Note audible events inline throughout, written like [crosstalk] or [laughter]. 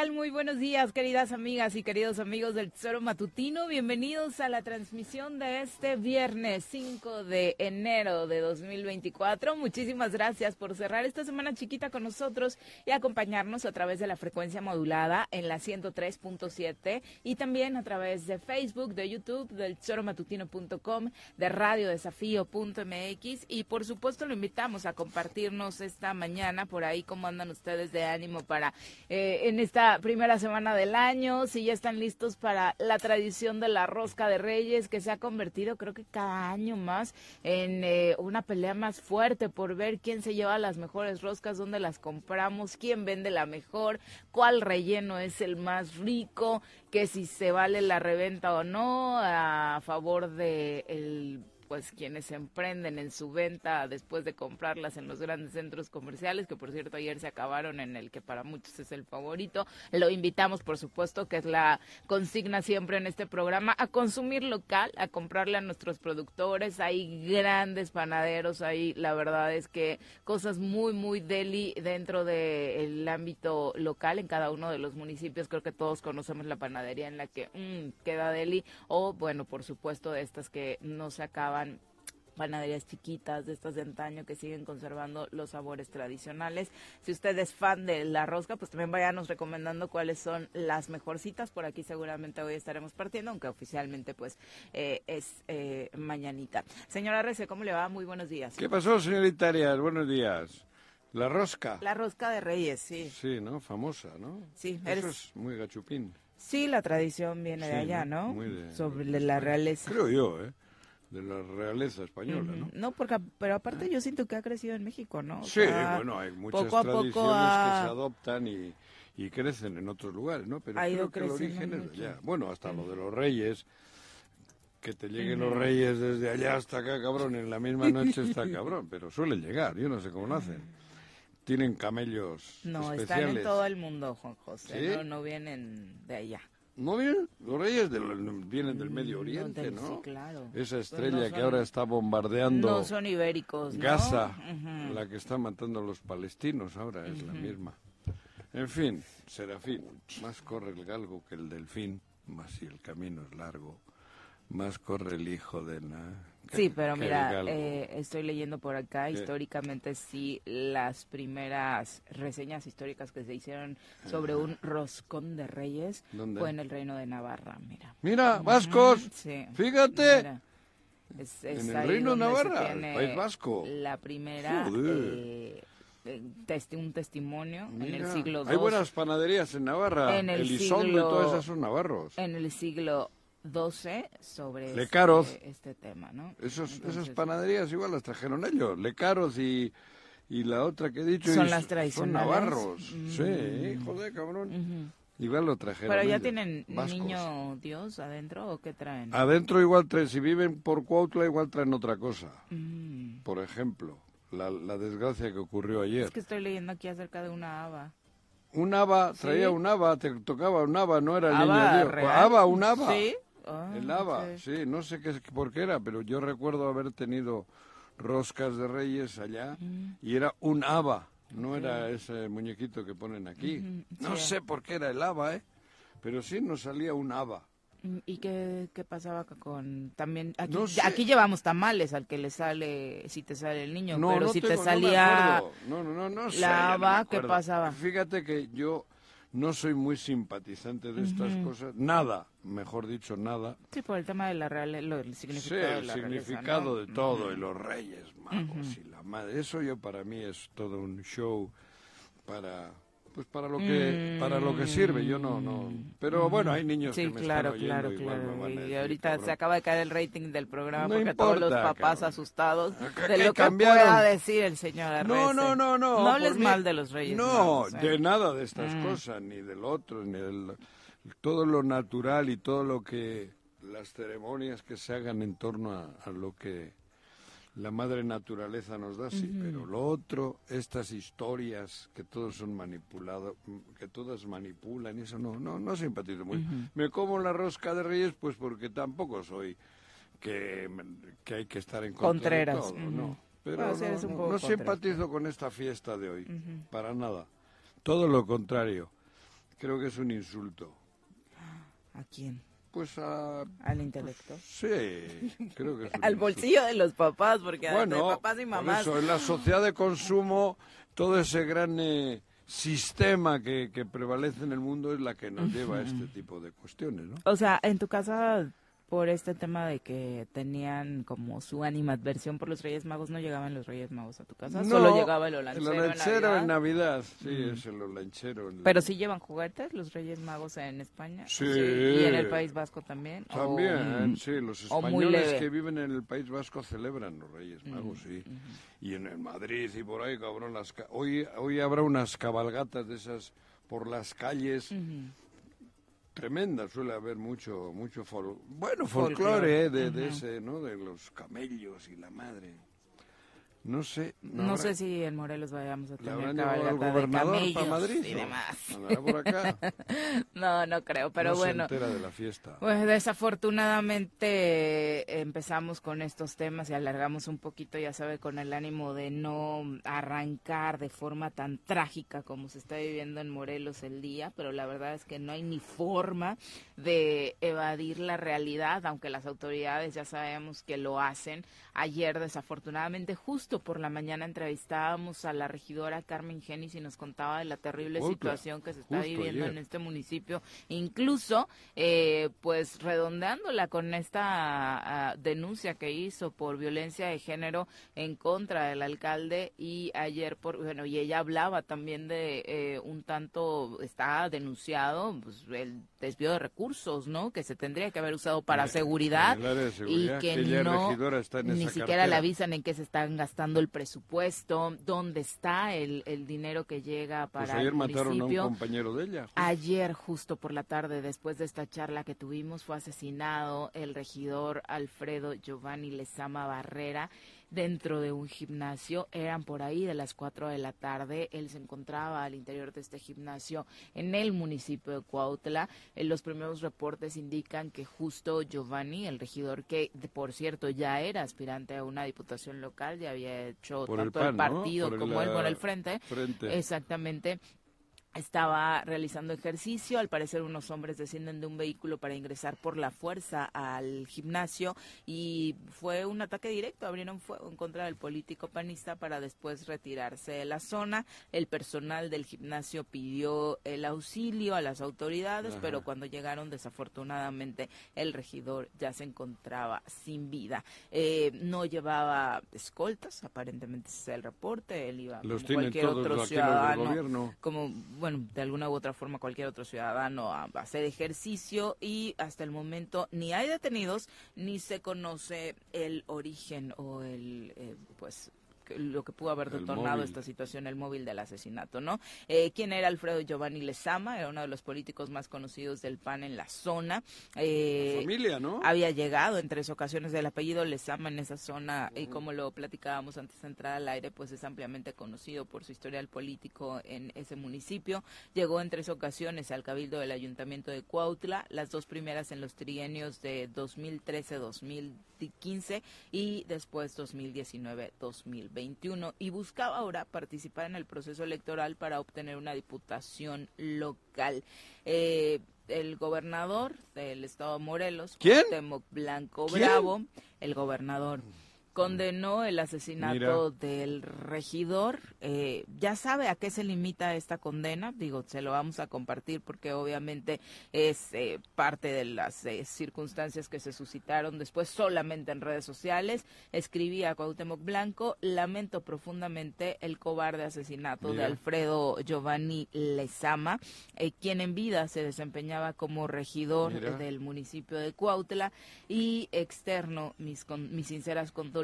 tal? Buenos días, queridas amigas y queridos amigos del Tesoro Matutino. Bienvenidos a la transmisión de este viernes 5 de enero de 2024. Muchísimas gracias por cerrar esta semana chiquita con nosotros y acompañarnos a través de la frecuencia modulada en la 103.7 y también a través de Facebook, de YouTube, del tesoromatutino.com, de radiodesafío.mx y por supuesto lo invitamos a compartirnos esta mañana por ahí cómo andan ustedes de ánimo para eh, en esta primera semana del año, si ya están listos para la tradición de la rosca de reyes, que se ha convertido creo que cada año más en eh, una pelea más fuerte por ver quién se lleva las mejores roscas, dónde las compramos, quién vende la mejor, cuál relleno es el más rico, que si se vale la reventa o no a favor de pues quienes emprenden en su venta después de comprarlas en los grandes centros comerciales, que por cierto ayer se acabaron en el que para muchos es el favorito. Lo invitamos, por supuesto, que es la consigna siempre en este programa, a consumir local, a comprarle a nuestros productores. Hay grandes panaderos ahí, la verdad es que cosas muy, muy deli dentro del ámbito local en cada uno de los municipios. Creo que todos conocemos la panadería en la que mm, queda deli o, bueno, por supuesto, de estas que no se acaban panaderías chiquitas de estas de antaño que siguen conservando los sabores tradicionales. Si usted es fan de la rosca, pues también váyanos recomendando cuáles son las mejorcitas. Por aquí seguramente hoy estaremos partiendo, aunque oficialmente pues eh, es eh, mañanita. Señora Rece, ¿cómo le va? Muy buenos días. ¿Qué pasó, señorita Arias? Buenos días. La rosca. La rosca de Reyes, sí. Sí, ¿no? Famosa, ¿no? Sí. Eso es muy gachupín. Sí, la tradición viene de allá, ¿no? Muy de, Sobre la realeza. Creo yo, ¿eh? De la realeza española, ¿no? No, porque, pero aparte yo siento que ha crecido en México, ¿no? sí, bueno, hay muchas tradiciones que se adoptan y, y, crecen en otros lugares, ¿no? Pero creo que el origen es allá. Bueno, hasta lo de los reyes, que te lleguen los reyes desde allá hasta acá, cabrón, en la misma noche está [laughs] cabrón, pero suele llegar, yo no sé cómo lo hacen. Tienen camellos No, están en todo el mundo, Juan José, no, no vienen de allá. No vienen, los reyes vienen del Medio mm, Oriente, ¿no? Sí, claro. Esa pues estrella que ahora está bombardeando. No son ibéricos, ¿no? Gaza, la que está matando a los palestinos ahora es la misma. En fin, Serafín, más corre el galgo que el delfín, más si el camino es largo, más corre el hijo de la Sí, pero mira, eh, estoy leyendo por acá, históricamente sí, las primeras reseñas históricas que se hicieron sobre un roscón de reyes fue en el reino de Navarra, mira. Mira, vascos, fíjate. en el Reino de Navarra, el País Vasco. La primera, eh, un testimonio en el siglo II. Hay buenas panaderías en Navarra, en el Elizondo y todas esas son navarros. En el siglo XII sobre este, este, tema, ¿no? Esos, esas panaderías igual las trajeron ellos, Lecaros y, y la otra que he dicho. Son las tradicionales. Son navarros, sí, joder, cabrón. Igual lo trajeron. ¿Pero ya tienen niño Dios adentro o qué traen? Adentro igual traen, si viven por Cuautla igual traen otra cosa. Por ejemplo, la, la, desgracia que ocurrió ayer. Es que estoy leyendo aquí acerca de una haba. Un haba, traía un haba, te tocaba un haba, no era el niño Dios. Haba, un haba. Sí. Ah, el haba, sí, no sé qué, por qué era, pero yo recuerdo haber tenido roscas de reyes allá y era un haba. No era ese muñequito que ponen aquí. No sé por qué era el haba, ¿eh? Pero sí nos salía un haba. Mm, ¿Y qué, qué pasaba con también aquí, aquí llevamos tamales al que le sale si te sale el niño, pero si te salía no, no, no, la haba, ¿qué pasaba? Fíjate que yo no soy muy simpatizante de estas cosas, nada, mejor dicho, nada. Sí, por el tema de la real, el significado sí, el significado de todo, y los reyes magos y la madre. Eso yo para mí es todo un show para pues para lo que para lo que sirve. Yo no no. Pero bueno hay niños que me claro están claro claro. y ahorita se acaba de caer el rating del programa porque todos los papás asustados de lo que pueda decir el señor Arrece. no no no no no hables mal de los reyes no ¿eh? de nada de estas mm. cosas ni del otro ni del todo lo natural y todo lo que las ceremonias que se hagan en torno a lo que la madre naturaleza nos da, sí, pero lo otro, estas historias que todos son manipulados, que todas manipulan, eso no, no, no simpatizo muy. Me como la rosca de Reyes, pues porque tampoco soy que, que hay que estar en contra de todo, no. Pero no, simpatizo con esta fiesta de hoy, para nada. Todo lo contrario. Creo que es un insulto. ¿A quién? Pues a... Al intelecto. sí, creo que [laughs] Al bolsillo de los papás, porque bueno, de papás y mamás... eso, en la sociedad de consumo, todo ese gran eh, sistema que, que prevalece en el mundo es la que nos lleva a este tipo de cuestiones, ¿no? O sea, en tu casa por este tema de que tenían como su animadversión por los Reyes Magos, ¿no llegaban los Reyes Magos a tu casa? Solo llegaba el olanchero, el olanchero en Navidad. sí, es el olanchero. ¿Pero sí llevan juguetes los Reyes Magos en España? Sí. ¿Y en el País Vasco también? También, sí, los españoles que viven en el País Vasco celebran los Reyes Magos, sí. Y en el Madrid y por ahí, cabrón, las hoy, hoy habrá unas cabalgatas de esas por las calles tremenda, suele haber mucho, mucho bueno, folclore, eh, de, de, ese, ¿no? De los camellos y la madre. No sé. No, sé si en Morelos vayamos a tener cabalgata de camellos Madrid, y demás. Por acá. [laughs] no, no creo, pero bueno. Se de la fiesta. Pues desafortunadamente empezamos con estos temas y alargamos un poquito, ya sabe, con el ánimo de no arrancar de forma tan trágica como se está viviendo en Morelos el día, pero la verdad es que no hay ni forma de evadir la realidad, aunque las autoridades ya sabemos que lo hacen. Ayer desafortunadamente justo por la mañana entrevistábamos a la regidora Carmen Genis y nos contaba de la terrible situación que se está viviendo en este municipio, incluso eh, pues redondeándola con esta ah, denuncia que hizo por violencia de género en contra del alcalde y ayer por bueno y ella hablaba también de eh, un tanto está denunciado pues, el desvío de recursos, ¿no? Que se tendría que haber usado para seguridad, y que no ni siquiera le avisan en qué se están gastando el presupuesto, dónde está el, el dinero que llega pues para ayer el mataron a un compañero de ella. Ayer, justo por la tarde, después de esta charla que tuvimos, fue asesinado el regidor Alfredo Giovanni Lezama Barrera dentro de un gimnasio. Eran por ahí de las 4 de la tarde. Él se encontraba al interior de este gimnasio en el municipio de Cuautla. Eh, los primeros reportes indican que justo Giovanni, el regidor que, por cierto, ya era aspirante a una diputación local, ya había hecho tanto el, partido como él con el frente, frente. Exactamente estaba realizando ejercicio. Al parecer unos hombres descienden de un vehículo para ingresar por la fuerza al gimnasio y fue un ataque directo. Abrieron fuego en contra del político panista para después retirarse de la zona. El personal del gimnasio pidió el auxilio a las autoridades, pero cuando llegaron desafortunadamente el regidor ya se encontraba sin vida. Eh, no llevaba escoltas, aparentemente ese es el reporte. Él iba como cualquier otro ciudadano, como bueno, de alguna u otra forma cualquier otro ciudadano a hacer ejercicio y hasta el momento ni hay detenidos ni se conoce el origen o el, eh, pues, lo que pudo haber detonado esta situación, el móvil del asesinato, ¿no? Eh, ¿Quién era Alfredo Giovanni Lezama? Era uno de los políticos más conocidos del PAN en la zona. Eh, familia, ¿no? Había llegado en tres ocasiones del apellido Lezama en esa zona y como lo platicábamos antes de entrar al aire, pues es ampliamente conocido por su historial político en ese municipio. Llegó en tres ocasiones al cabildo del ayuntamiento de Cuautla, las dos primeras en los trienios de 2013-2015 y después 2019-2020 y buscaba ahora participar en el proceso electoral para obtener una diputación local. Eh, el gobernador del estado de Morelos, ¿Quién? Blanco Bravo, el gobernador condenó el asesinato del regidor. Eh, ya sabe a qué se limita esta condena. Digo, se lo vamos a compartir porque obviamente es eh, parte de las eh, circunstancias que se suscitaron después solamente en redes sociales. Escribía Cuauhtémoc Blanco, lamento profundamente el cobarde asesinato de Alfredo Giovanni Lezama, quien en vida se desempeñaba como regidor del municipio de Cuautla y externo mis, mis sinceras condolencias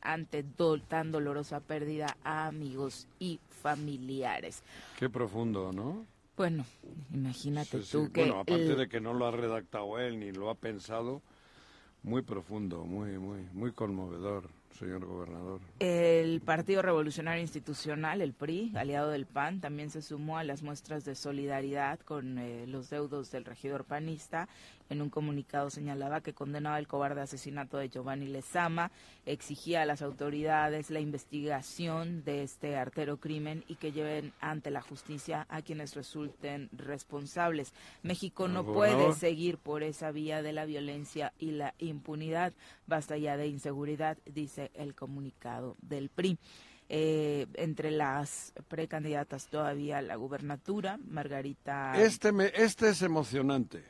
ante tan dolorosa pérdida a amigos y familiares. Qué profundo, ¿no? Bueno, imagínate tú que... Bueno, aparte de que no lo ha redactado él ni lo ha pensado, muy profundo, muy, muy, muy conmovedor señor gobernador. El Partido Revolucionario Institucional, el PRI, aliado del PAN, también se sumó a las muestras de solidaridad con eh, los deudos del regidor panista. En un comunicado señalaba que condenaba el cobarde asesinato de Giovanni Lezama, exigía a las autoridades la investigación de este artero crimen y que lleven ante la justicia a quienes resulten responsables. México no puede seguir por esa vía de la violencia y la impunidad. Basta ya de inseguridad, dice el comunicado del PRI. Eh, entre las precandidatas todavía la gubernatura, Margarita. Este, me, este es emocionante.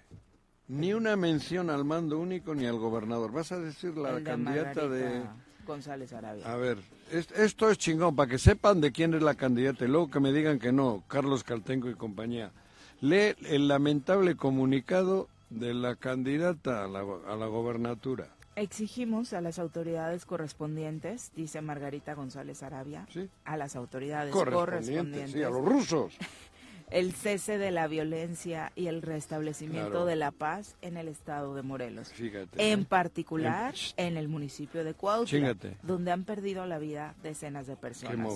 Ni una mención al mando único ni al gobernador. Vas a decir la candidata de. González Arabia. A ver, esto es chingón, para que sepan de quién es la candidata y luego que me digan que no, Carlos Caltenco y compañía. Lee el lamentable comunicado de la candidata a la, a la gobernatura. Exigimos a las autoridades correspondientes, dice Margarita González Arabia, a las autoridades correspondientes, a los rusos. [laughs] el cese de la violencia y el restablecimiento de la paz en el estado de Morelos. en particular en, el municipio de Cuautla, donde han perdido la vida decenas de personas.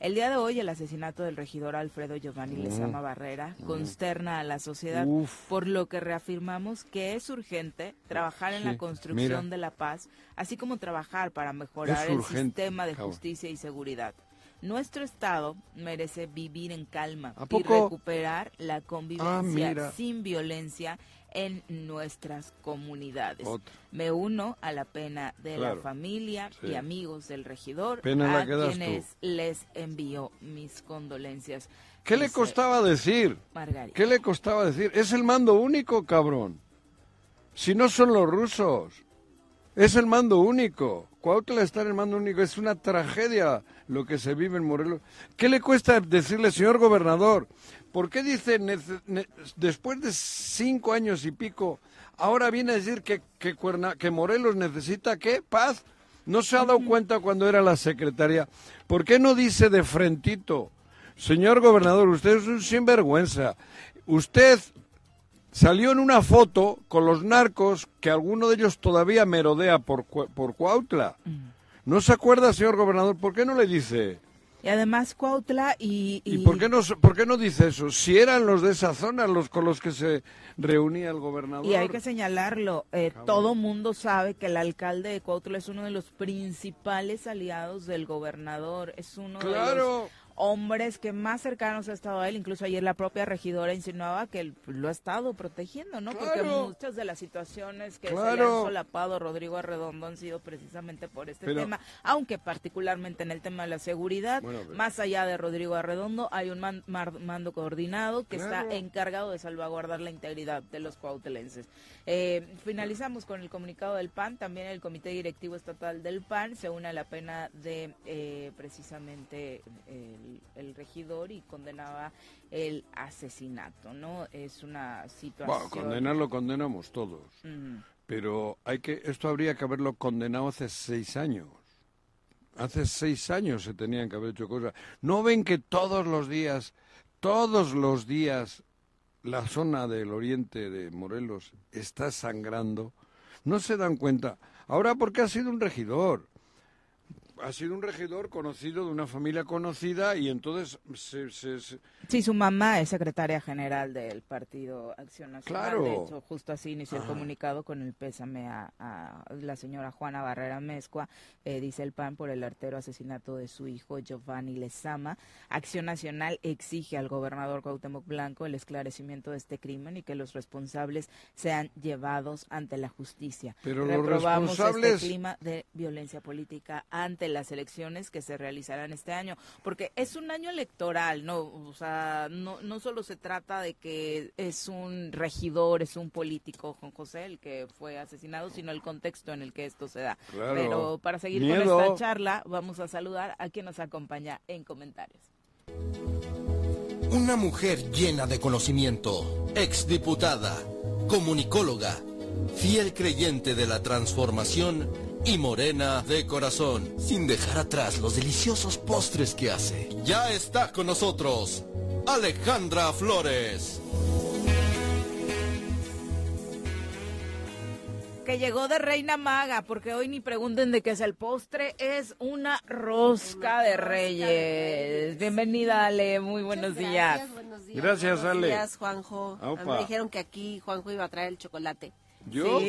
El día de hoy el asesinato del regidor Alfredo Giovanni Lezama Barrera consterna a la sociedad, por lo que reafirmamos que es urgente trabajar en la construcción de la paz, así como trabajar para mejorar el sistema de justicia y seguridad. Nuestro Estado merece vivir en calma y recuperar la convivencia ah, sin violencia en nuestras comunidades. Me uno a la pena de la familia y amigos del regidor, a quienes les envío mis condolencias. ¿Qué le costaba decir? ¿Qué le costaba decir? Es el mando único, cabrón. Si no son los rusos. Es el mando único. Cuautla está en el mando único. Es una tragedia lo que se vive en Morelos. ¿Qué le cuesta decirle, señor gobernador? ¿Por qué dice, después de cinco años y pico, ahora viene a decir que, que, que Morelos necesita qué? Paz. ¿No se ha dado cuenta cuando era la secretaria? ¿Por qué no dice de frentito, señor gobernador, usted es un sinvergüenza? Usted salió en una foto con los narcos que alguno de ellos todavía merodea por, por Cuautla. ¿No se acuerda, señor gobernador? ¿Por qué no le dice? Y además Cuautla y... ¿Y, por, qué no, por qué no dice eso? Si eran los de esa zona los con los que se reunía el gobernador. Y hay que señalarlo, eh, todo mundo sabe que el alcalde de Cuautla es uno de los principales aliados del gobernador, es uno de los hombres que más cercanos ha estado a él, incluso ayer la propia regidora insinuaba que él lo ha estado protegiendo, ¿no? Porque muchas de las situaciones que se le han solapado Rodrigo Arredondo han sido precisamente por este tema, aunque particularmente en el tema de la seguridad, más allá de Rodrigo Arredondo, hay un mando coordinado que está encargado de salvaguardar la integridad de los cuautelenses. Eh, finalizamos con el comunicado del PAN, también el Comité Directivo Estatal del PAN se une a la pena de eh, precisamente el, regidor y condenaba el asesinato, ¿no? Es una situación... Bueno, condenarlo condenamos todos, pero hay que esto habría que haberlo condenado hace seis años. Hace seis años se tenían que haber hecho cosas. ¿No ven que todos los días, todos los días la zona del oriente de Morelos está sangrando, no se dan cuenta. Ahora porque ha sido un regidor, ha sido un regidor conocido de una familia conocida y entonces se, Sí, su mamá es secretaria general del Partido Acción Nacional. Claro. De hecho, justo así inició el comunicado con el pésame a, la señora Juana Barrera Mezcua, eh, dice el PAN, por el artero asesinato de su hijo Giovanni Lezama. Acción Nacional exige al gobernador Cuauhtémoc Blanco el esclarecimiento de este crimen y que los responsables sean llevados ante la justicia. Pero los este responsables... este clima de violencia política ante las elecciones que se realizarán este año, porque es un año electoral, ¿no? O sea, no, no solo se trata de que es un regidor, es un político, Juan José, el que fue asesinado, sino el contexto en el que esto se da. Pero para seguir con esta charla, vamos a saludar a quien nos acompaña en comentarios. Una mujer llena de conocimiento, exdiputada, comunicóloga, fiel creyente de la transformación y morena de corazón, sin dejar atrás los deliciosos postres que hace. Ya está con nosotros Alejandra Flores. que llegó de Reina Maga, porque hoy ni pregunten de qué es el postre, es una rosca de reyes. Bienvenida, Ale, muy buenos días. Gracias, Ale. Gracias, Juanjo. Me dijeron que aquí Juanjo iba a traer el chocolate. ¿Yo?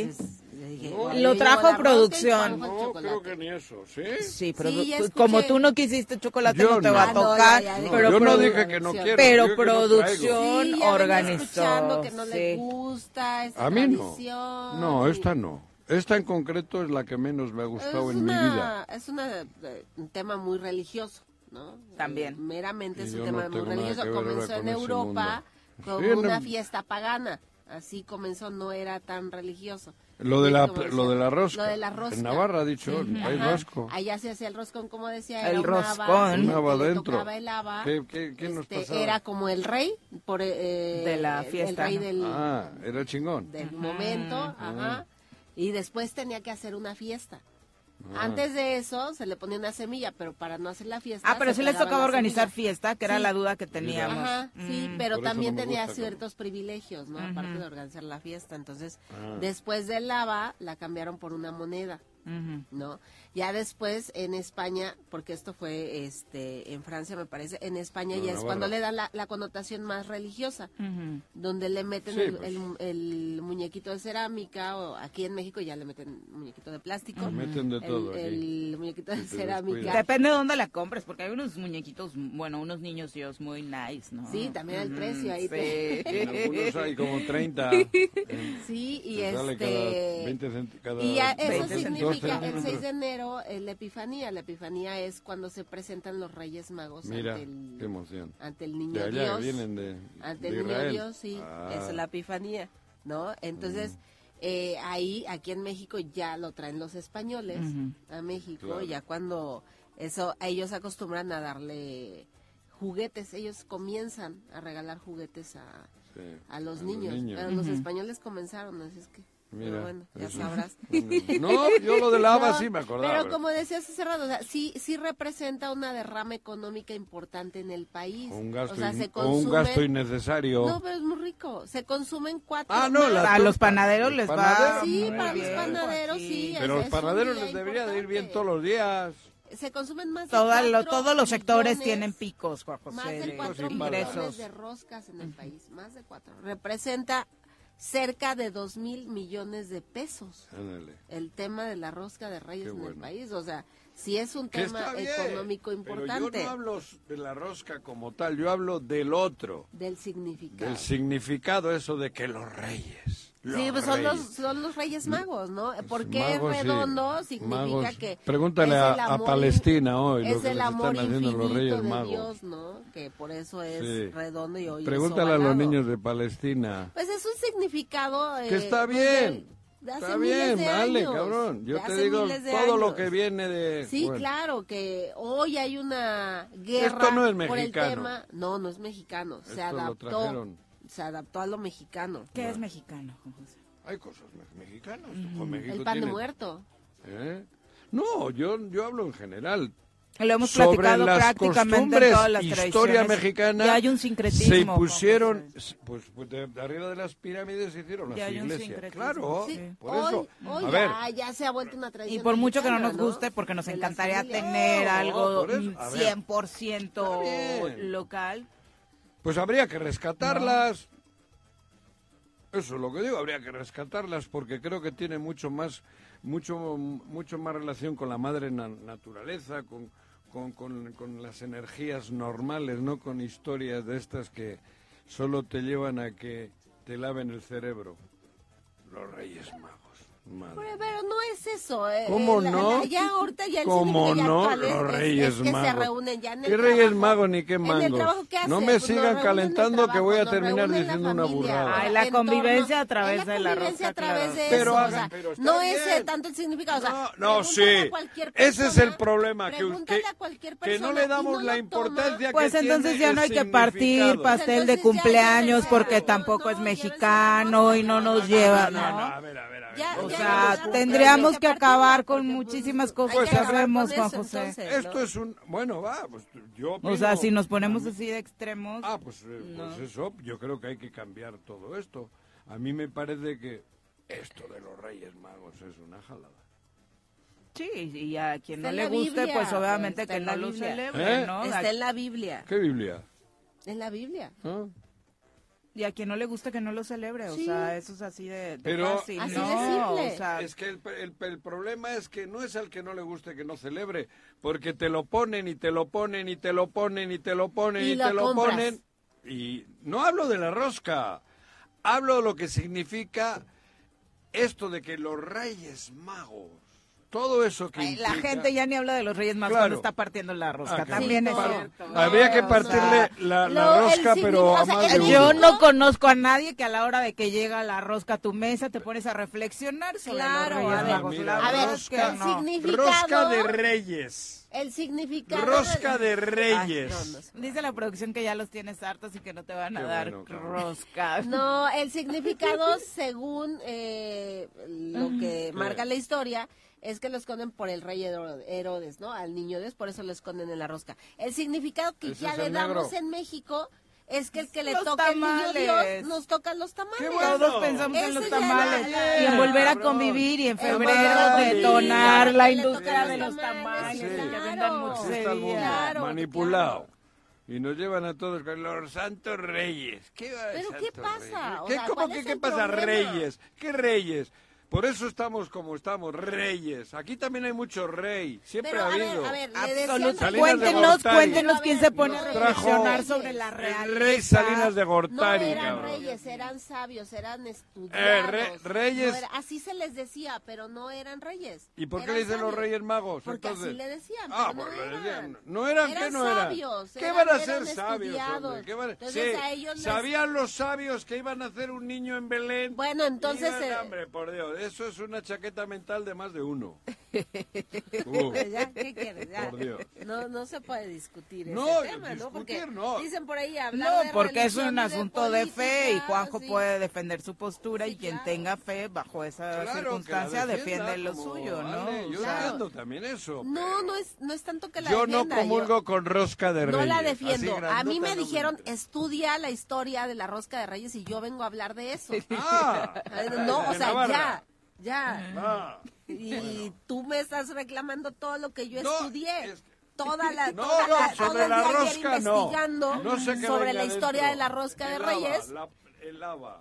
Lo trajo producción. No, creo que ni eso, ¿sí? Sí, pero como tú no quisiste chocolate no te va a tocar. pero yo no dije que no quiero. Pero producción organizó. que no le gusta A mí no. No, esta no. Esta en concreto es la que menos me ha gustado en mi vida. Es una, eh, un tema muy religioso, ¿no? También. Eh, meramente es un tema muy religioso. Comenzó en Europa como una fiesta pagana así comenzó, no era tan religioso. Lo de, la, lo de la rosca. Lo de la rosca. En Navarra, ha dicho, el país vasco. Allá se hacía el roscón, como decía, el roscón. adentro. ¿Qué, qué, qué nos este, Era como el rey por, eh, de la fiesta. El rey del, ah, era chingón. Del momento, ajá. Y después tenía que hacer una fiesta. Ah. Antes de eso se le ponía una semilla, pero para no hacer la fiesta. Ah, pero sí les tocaba organizar fiesta, que era la duda que teníamos. Ajá, sí, mm. pero también tenía ciertos privilegios, ¿no? Aparte de organizar la fiesta. Entonces, ah. después del lava, la cambiaron por una moneda, ¿no? Ya después en España, porque esto fue este en Francia me parece, en España ya es cuando le dan la, connotación más religiosa, donde le meten pues. el, muñequito de cerámica, o aquí en México ya le meten muñequito de plástico. Meten de todo. El, muñequito de cerámica. Depende de dónde la compres, porque hay unos muñequitos, bueno, unos niños dios muy nice, ¿no? Sí, también el precio ahí. Sí. [laughs] hay como 30. sí, y este... y eso significa el 6 de enero eh, la Epifanía. La Epifanía es cuando se presentan los Reyes Magos ante, el, qué emoción. ante el Niño Dios. Vienen de, ante el Niño Dios, sí, ah. es la Epifanía, ¿no? Entonces, mm. eh, ahí, aquí en México ya lo traen los españoles a México, ya cuando eso, ellos acostumbran a darle juguetes, ellos comienzan a regalar juguetes a, a, los, niños. Pero los españoles comenzaron, así es que pero bueno, ya sabrás. [laughs] [laughs] No, yo lo del lava sí me acordaba. Pero como decías hace rato, o sea, sí, sí representa una derrama económica importante en el país. un gasto, un gasto innecesario. No, pero es muy rico. Se consumen cuatro. Ah, no, a los panaderos les va. Sí, para los panaderos sí. Pero los panaderos les debería de ir bien todos los días se consumen más de Todos los sectores tienen picos, Juan Más de cuatro millones de roscas en el país, más de cuatro. Representa cerca de dos mil millones de pesos. El tema de la rosca de reyes en el país, o sea, si es un tema económico importante. Pero yo no hablo de la rosca como tal, yo hablo del otro. Del significado. Del significado eso de que los reyes sí, pues son los, son los Reyes Magos, ¿no? Porque redondo significa que. Pregúntale a, Palestina hoy lo que el amor están haciendo los Reyes de Magos. Dios, ¿no? Que por eso es redondo y hoy Pregúntale a los niños de Palestina. Pues es un significado. que está pues, bien. Está bien, vale, cabrón. Yo te digo todo lo que viene de... Sí, claro, que hoy hay una guerra no es por el tema... No, no es mexicano, se adaptó se adaptó a lo mexicano. ¿Qué es mexicano, José? Hay cosas mexicanas. el pan de muerto. ¿Eh? No, yo, yo hablo en general. Lo hemos Sobre platicado las prácticamente en todas las historia mexicana. Y hay un sincretismo. Se pusieron, pues, pues de, arriba de las pirámides se hicieron las iglesias. Claro, por hoy, eso. Hoy ya, ya, se ha vuelto una tradición. Y por mucho que no nos guste, porque nos encantaría tener algo 100% local, pues habría que rescatarlas. Eso es lo que digo, habría que rescatarlas porque creo que tiene mucho más, mucho, mucho más relación con la madre naturaleza, con, con, con, con, las energías normales, no con historias de estas que solo te llevan a que te laven el cerebro. Los Reyes Magos. Pero, no es eso. Eh, ¿Cómo no? ya ahorita ya el ¿Cómo no? Los Reyes Magos. Que se reúnen ya en el ¿Qué Reyes Magos ni qué mangos? no me sigan calentando que voy a terminar diciendo una burrada. Ay, la convivencia a través de la rosca. a través de pero, eso, o sea, no es tanto el significado. O sea, no, no sí. Ese es el problema. Que, que, que no le damos la importancia pues que Pues entonces ya no hay que partir pastel de cumpleaños porque tampoco es mexicano y no nos lleva, ¿no? A ver, a ver o sea, tendríamos que acabar con muchísimas cosas pues sabemos, Juan José. Esto es un, bueno, va, pues yo O sea, si nos ponemos así de extremos. Ah, pues, eh, pues eso, yo creo que hay que cambiar todo esto. A mí me parece que esto de los Reyes Magos es una jalada. Sí, y a quien no le guste, pues obviamente que no lo celebre, ¿Eh? ¿no? Está en la Biblia. ¿Qué Biblia? En la Biblia. ¿Ah? Y a quien no le gusta que no lo celebre, o sea, eso es así de, Pero, fácil, así ¿no? De es que el, el, problema es que no es al que no le guste que no celebre, porque te lo ponen y te lo ponen y te lo ponen y te lo ponen y, te lo ponen. Y no hablo de la rosca, hablo de lo que significa esto de que los reyes magos todo eso que La gente ya ni habla de los Reyes Magos cuando está partiendo la rosca. Ah, También es cierto. Habría que partirle la, rosca, pero a más de Yo no conozco a nadie que a la hora de que llega la rosca a tu mesa te pones a reflexionar sobre claro, los Reyes Magos. a ver, rosca, el significado... Rosca de Reyes. El significado. Rosca de Reyes. Dice la producción que ya los tienes hartos y que no te van a dar rosca. [laughs] No, el significado, según eh, lo que marca la historia, es que lo esconden por el rey Herodes, ¿no? Al niño Dios, por eso lo esconden en la rosca. El significado que ya le damos en México es que el que le toca al niño Dios nos tocan los tamales. Todos pensamos en los tamales y en volver a convivir y en febrero detonar la industria de los tamales, que vendan muchos Manipulado. Y nos llevan a todos con los santos reyes. ¿Qué va ¿Pero qué pasa? ¿Qué, ¿Cómo que qué pasa? Reyes. ¿Qué reyes? Por eso estamos como estamos, reyes. Aquí también hay mucho rey, siempre ha habido. A ver, Cuéntenos, cuéntenos quién se pone a reflexionar sobre la realidad. El rey Salinas de Gortari. No eran reyes, eran sabios, eran estudiados. Eh, reyes. así se les decía, pero no eran reyes. ¿Y por qué le dicen los reyes magos? Porque así le decían, ah, no eran. decían. No eran, ¿qué no eran? Sabios, ¿Qué van a ser sabios, ¿Qué van a... sí, ¿Sabían los sabios que iban a hacer un niño en Belén? Bueno, entonces... Eh, hombre, por Dios, eso es una chaqueta mental de más de uno. [laughs] ¿Ya? ¿Qué quieres? Por Dios. No, no se puede discutir no, ese tema, ¿no? Porque no. dicen por ahí hablar No, porque es un asunto de, fe y Juanjo puede defender su postura y quien tenga fe bajo esa circunstancia defiende lo suyo, ¿no? yo entiendo también eso. No, no es, no es tanto que la Yo defienda, no comulgo con rosca de reyes. No la defiendo. A mí me dijeron, estudia la historia de la rosca de reyes y yo vengo a hablar de eso. [laughs] Ah, [laughs] no, o sea, ya. Ya. Ah. Y tú me estás reclamando todo lo que yo estudié. Toda la, no, toda sobre la, rosca investigando no. sobre la historia de la rosca de Reyes. el lava.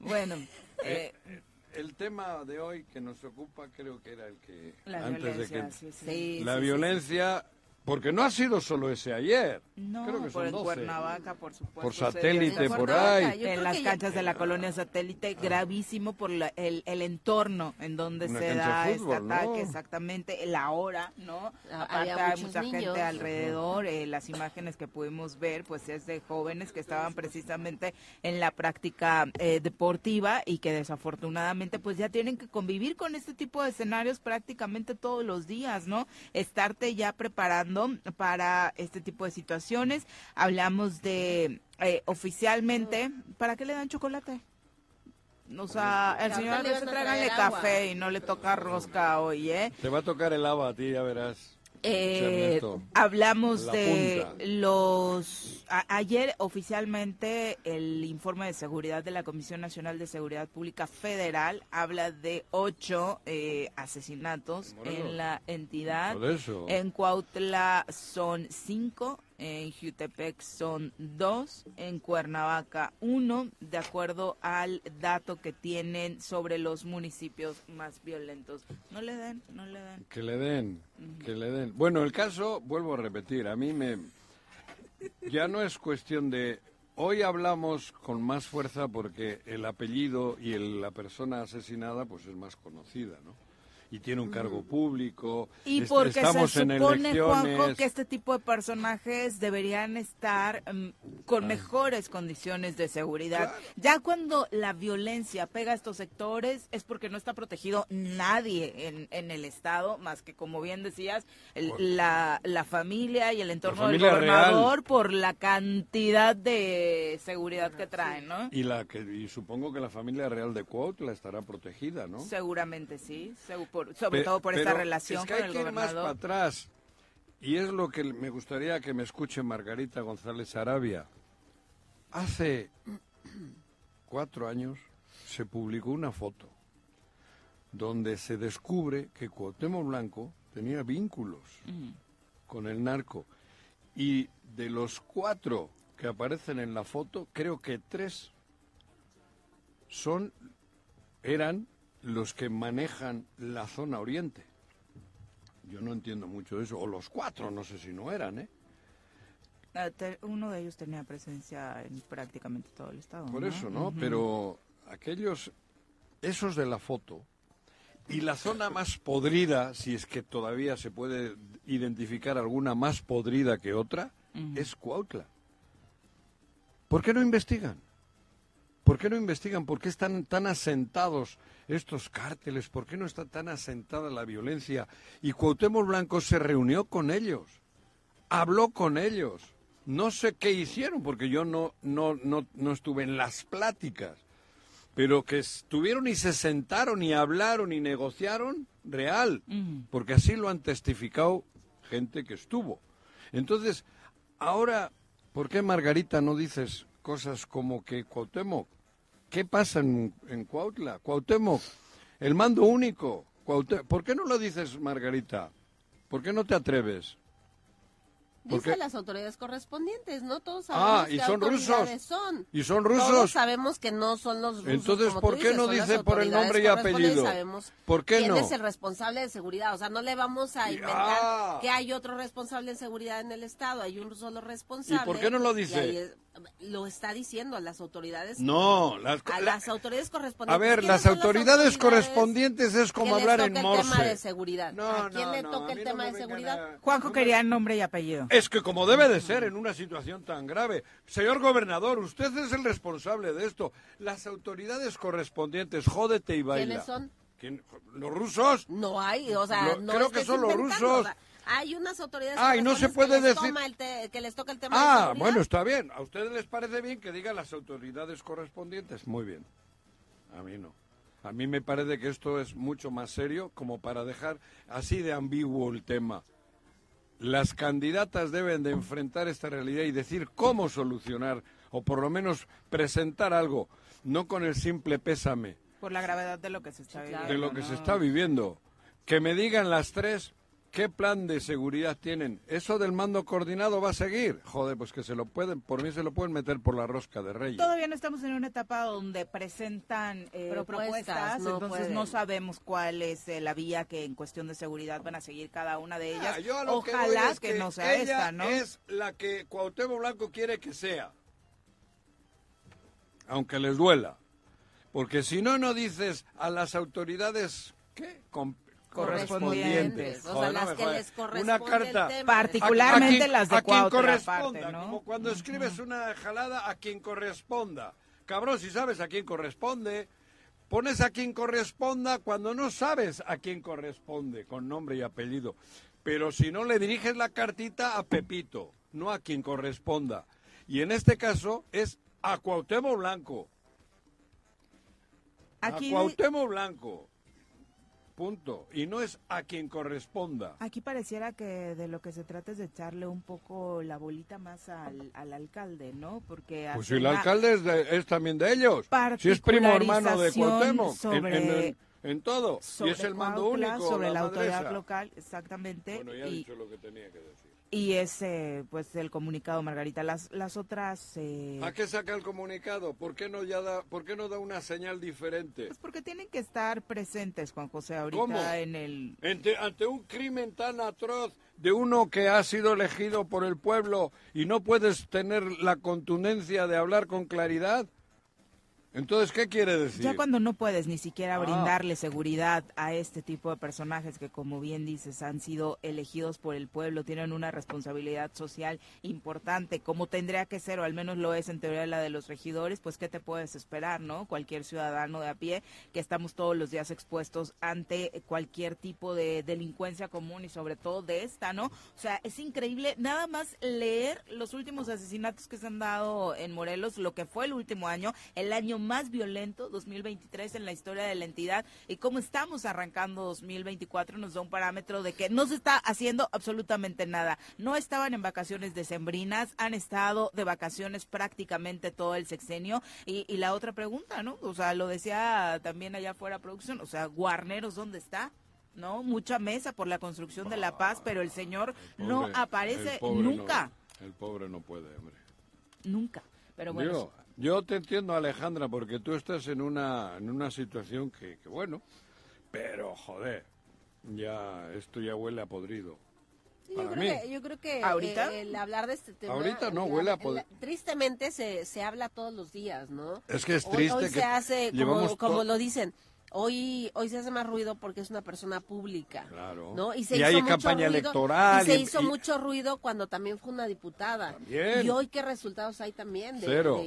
Bueno. Eh, eh, el tema de hoy que nos ocupa creo que era el que antes de que la violencia porque no ha sido solo ese ayer. No, Creo que por Cuernavaca, por supuesto. Por satélite, por ahí. En las canchas de la colonia satélite, gravísimo por el, el, entorno en donde se da este ataque, exactamente, la hora, ¿no? Ah, Aparte hay mucha gente alrededor, eh, las imágenes que pudimos ver, pues es de jóvenes que estaban precisamente en la práctica eh, deportiva y que desafortunadamente pues ya tienen que convivir con este tipo de escenarios prácticamente todos los días, ¿no? Estarte ya preparando para este tipo de situaciones. Hablamos de eh, oficialmente, ¿para qué le dan chocolate? O sea, el señor le tráiganle café y no le toca rosca hoy, ¿eh? Te va a tocar el agua a ti, ya verás. Eh, hablamos de los... ayer oficialmente el informe de seguridad de la Comisión Nacional de Seguridad Pública Federal habla de ocho eh, asesinatos en la entidad. En Cuautla son cinco en Jutepec son dos, en Cuernavaca uno, de acuerdo al dato que tienen sobre los municipios más violentos. No le den, no le den. Que le den, que le den. Bueno, el caso, vuelvo a repetir, a mí me... Ya no es cuestión de... Hoy hablamos con más fuerza porque el apellido y la persona asesinada pues es más conocida, ¿no? Y tiene un cargo público. Y porque se supone, Juanjo, que este tipo de personajes deberían estar mm, con ah. mejores condiciones de seguridad. Ya cuando la violencia pega a estos sectores es porque no está protegido nadie en, en el Estado, más que, como bien decías, la, la, familia y el entorno del gobernador por la cantidad de seguridad que traen, ¿no? Y, la que, y supongo que la familia real de Cuautla estará protegida, ¿no? Seguramente sí, sobre todo por esta relación es que hay que Ir más para atrás. Y es lo que me gustaría que me escuche Margarita González Arabia. Hace cuatro años se publicó una foto donde se descubre que Cuauhtémoc Blanco tenía vínculos con el narco. Y de los cuatro que aparecen en la foto, creo que tres son eran los que manejan la zona oriente. Yo no entiendo mucho de eso, o los cuatro, no sé si no eran, ¿eh? Uno de ellos tenía presencia en prácticamente todo el estado. Por eso, ¿no? Pero aquellos, esos de la foto, y la zona más podrida, si es que todavía se puede identificar alguna más podrida que otra, es Cuautla. ¿Por qué no investigan? ¿Por qué no investigan? ¿Por qué están tan asentados estos cárteles? ¿Por qué no está tan asentada la violencia? Y Cuauhtémoc Blanco se reunió con ellos, habló con ellos. No sé qué hicieron, porque yo no, no, no, no estuve en las pláticas, pero que estuvieron y se sentaron y hablaron y negociaron, real, porque así lo han testificado gente que estuvo. Entonces, ahora, ¿por qué Margarita no dices cosas como que Cuauhtémoc ¿Qué pasa en, Cuautla? Cuauhtémoc, el mando único. ¿Por qué no lo dices, Margarita? ¿Por qué no te atreves? Dice las autoridades correspondientes, no todos sabemos ah, y son rusos. Son. Y son rusos. Todos sabemos que no son los rusos. Entonces, ¿por qué no dice por el nombre y apellido? ¿Por qué quién no? es el responsable de seguridad. O sea, no le vamos a inventar ah. que hay otro responsable de seguridad en el Estado. Hay un solo responsable. ¿Y por qué no lo dice? lo está diciendo a las autoridades. No, a las autoridades correspondientes. A ver, las autoridades, correspondientes es como hablar en morse. el tema de seguridad. ¿A quién le toca el tema de seguridad? Juanjo quería nombre y apellido. Es que como debe de ser en una situación tan grave. Señor gobernador, usted es el responsable de esto. Las autoridades correspondientes, jódete y baila. ¿Quiénes son? ¿Los rusos? No hay, o sea, no creo que son los rusos. hay unas autoridades ah, y no se puede que, decir... les que les toca el tema ah, bueno, está bien. ¿A ustedes les parece bien que digan las autoridades correspondientes? Muy bien. A mí no. A mí me parece que esto es mucho más serio como para dejar así de ambiguo el tema. Las candidatas deben de enfrentar esta realidad y decir cómo solucionar o por lo menos presentar algo, no con el simple pésame. Por la gravedad de lo que se está viviendo. De lo que se está viviendo. Que me digan las tres ¿Qué plan de seguridad tienen? ¿Eso del mando coordinado va a seguir? Joder, pues que se lo pueden, por mí se lo pueden meter por la rosca de Reyes. Todavía no estamos en una etapa donde presentan eh, propuestas, entonces no sabemos cuál es eh, la vía que en cuestión de seguridad van a seguir cada una de ellas. Ah, Ojalá que, no sea esta, ¿no? Es la que Cuauhtémoc Blanco quiere que sea, aunque les duela, porque si no, no dices a las autoridades ¿qué? Correspondientes. O sea, las que les corresponde una carta, particularmente las de a quien corresponda, como cuando escribes una jalada a quien corresponda. Cabrón, si sabes a quién corresponde, pones a quien corresponda cuando no sabes a quién corresponde, con nombre y apellido. Pero si no le diriges la cartita a Pepito, no a quien corresponda. Y en este caso es a Cuauhtémoc Blanco. Aquí... A Cuauhtémoc Blanco. Punto. Y no es a quien corresponda. Aquí pareciera que de lo que se trata es de echarle un poco la bolita más al, alcalde, ¿no? Porque pues si el alcalde es, también de ellos. Si es primo hermano de Cuauhtémoc. en, todo. Y es el mando único. Sobre la, autoridad local, exactamente. Bueno, ya he dicho lo que tenía que decir. Y ese, pues, el comunicado, Margarita. Las, las otras... Eh... ¿A qué saca el comunicado? ¿Por qué, no ya da, ¿Por qué no da una señal diferente? Pues porque tienen que estar presentes, Juan José, ahorita en el... ante un crimen tan atroz de uno que ha sido elegido por el pueblo y no puedes tener la contundencia de hablar con claridad. Entonces, ¿qué quiere decir? Ya cuando no puedes ni siquiera ah. brindarle seguridad a este tipo de personajes que, como bien dices, han sido elegidos por el pueblo, tienen una responsabilidad social importante, como tendría que ser, o al menos lo es en teoría la de los regidores, pues ¿qué te puedes esperar, no? Cualquier ciudadano de a pie, que estamos todos los días expuestos ante cualquier tipo de delincuencia común y sobre todo de esta, ¿no? O sea, es increíble nada más leer los últimos asesinatos que se han dado en Morelos, lo que fue el último año, el año más violento, 2023, en la historia de la entidad. Y cómo estamos arrancando 2024 nos da un parámetro de que no se está haciendo absolutamente nada. No estaban en vacaciones decembrinas, han estado de vacaciones prácticamente todo el sexenio. Y, la otra pregunta, ¿no? O sea, lo decía también allá afuera producción, o sea, Guarneros, ¿dónde está? ¿no? Mucha mesa por la construcción de la paz, pero el señor no aparece nunca. el pobre no puede, hombre. Nunca. Pero bueno. Yo te entiendo, Alejandra, porque tú estás en una, en una situación que, bueno, pero joder, ya esto ya huele a podrido. yo, creo Que, yo creo que ¿Ahorita? el hablar de este tema... Ahorita no, huele a podrido. Tristemente se, se habla todos los días, ¿no? Es que es triste hoy, se hace, como, como lo dicen, Hoy, hoy se hace más ruido porque es una persona pública. Claro. ¿no? Y, se hizo hay campaña electoral. Y se hizo mucho ruido cuando también fue una diputada. Y hoy, ¿qué resultados hay también? De, Cero.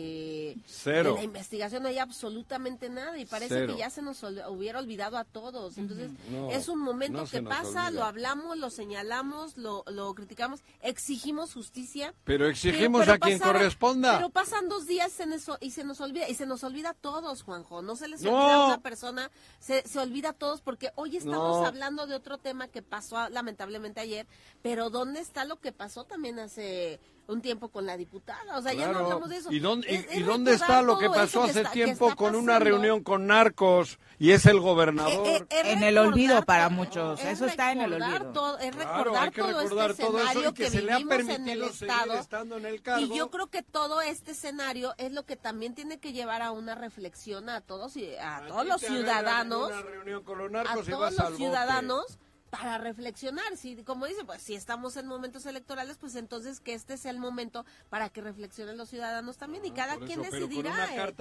Cero. la investigación no hay absolutamente nada y parece que ya se nos hubiera olvidado a todos. Entonces, es un momento que pasa, lo hablamos, lo señalamos, lo, lo criticamos, exigimos justicia. Pero exigimos a quien corresponda. Pero pasan dos días en eso, y se nos olvida, y se nos olvida a todos, Juanjo. No se les olvida a una persona se, se olvida a todos porque hoy estamos hablando de otro tema que pasó lamentablemente ayer, pero ¿dónde está lo que pasó también hace un tiempo con la diputada? O sea, ya no hablamos de eso. ¿Y dónde, y, dónde está lo que pasó hace tiempo con una reunión con narcos y es el gobernador? Eh, eh, en el olvido para muchos, eso está en el olvido. es recordar, todo este escenario que, vivimos en el Estado. En el y yo creo que todo este escenario es lo que también tiene que llevar a una reflexión a todos y a, todos los ciudadanos. a todos los ciudadanos para reflexionar. Si, como dice, pues si estamos en momentos electorales, pues entonces que este sea el momento para que reflexionen los ciudadanos también y ah, cada quien decidirá el,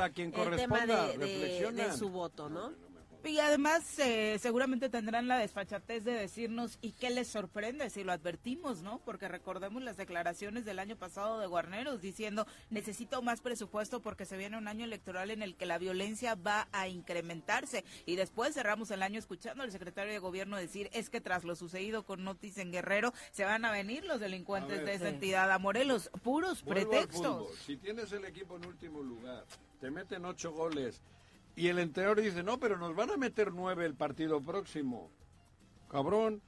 tema de, su voto, ¿no? Y además eh, seguramente tendrán la desfachatez de decirnos y qué les sorprende si lo advertimos, ¿no? Porque recordemos las declaraciones del año pasado de Guarneros diciendo necesito más presupuesto porque se viene un año electoral en el que la violencia va a incrementarse. Y después cerramos el año escuchando al secretario de gobierno decir es que tras lo sucedido con Notis en Guerrero se van a venir los delincuentes de esa entidad a Morelos. Puros pretextos. Si tienes el equipo en último lugar, te meten ocho goles y el entrenador dice, no, pero nos van a meter nueve el partido próximo. Cabrón,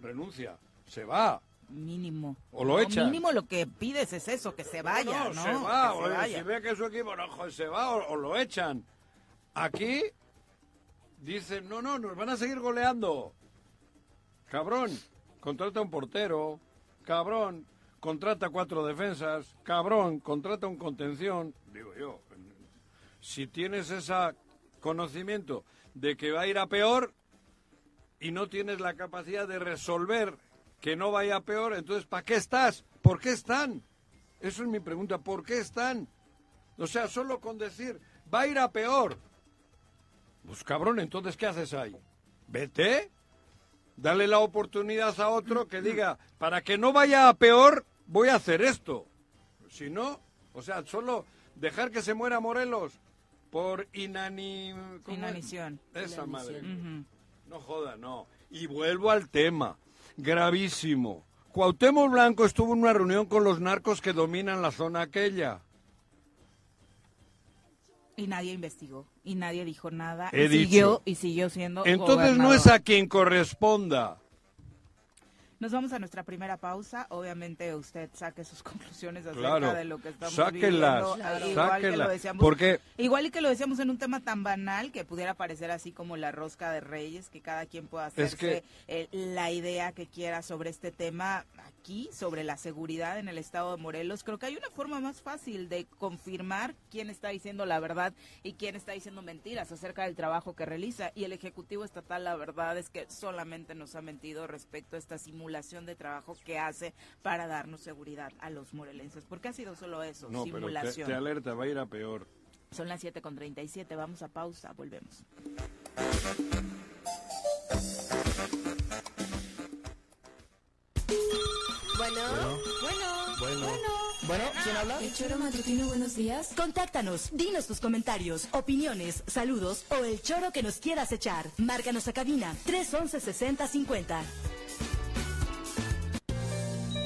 renuncia, se va. Mínimo. O lo echa. Mínimo lo que pides es eso, que se vaya, ¿no? Se va, o si ve que su equipo no, se va o, lo echan. Aquí dicen, no, no, nos van a seguir goleando. Cabrón, contrata un portero, cabrón, contrata cuatro defensas, cabrón, contrata un contención. Digo yo, si tienes ese conocimiento de que va a ir a peor y no tienes la capacidad de resolver que no vaya a peor, entonces ¿para qué estás? ¿Por qué están? Eso es mi pregunta, ¿por qué están? O sea, solo con decir, va a ir a peor. Pues cabrón, entonces ¿qué haces ahí? Vete, dale la oportunidad a otro que diga, para que no vaya a peor, voy a hacer esto. Si no, o sea, solo dejar que se muera Morelos por inanición. Esa madre. No joda, no. Y vuelvo al tema, gravísimo. Cuauhtémoc Blanco estuvo en una reunión con los narcos que dominan la zona aquella. Y nadie investigó, y nadie dijo nada, y siguió, y siguió siendo Entonces no es a quien corresponda. Nos vamos a nuestra primera pausa. Obviamente usted saque sus [laughs] conclusiones acerca de lo que estamos sáquenlas, viviendo. igual que lo decíamos, porque... igual y que lo decíamos en un tema tan banal que pudiera parecer así como la rosca de reyes, que cada quien pueda hacerse la idea que quiera sobre este tema aquí, sobre la seguridad en el estado de Morelos. Creo que hay una forma más fácil de confirmar quién está diciendo la verdad y quién está diciendo mentiras acerca del trabajo que realiza. Y el Ejecutivo Estatal, la verdad es que solamente nos ha mentido respecto a esta simulación de trabajo que hace para darnos seguridad a los morelenses. Porque ha sido solo eso, no, simulación. Pero te, alerta, va a ir a peor. Son las 7 con 37, vamos a pausa, volvemos. Bueno, bueno, bueno. Bueno, ¿quién habla? El Choro Matutino, buenos días. Contáctanos, dinos tus comentarios, opiniones, saludos o el choro que nos quieras echar. Márcanos a cabina 311 6050.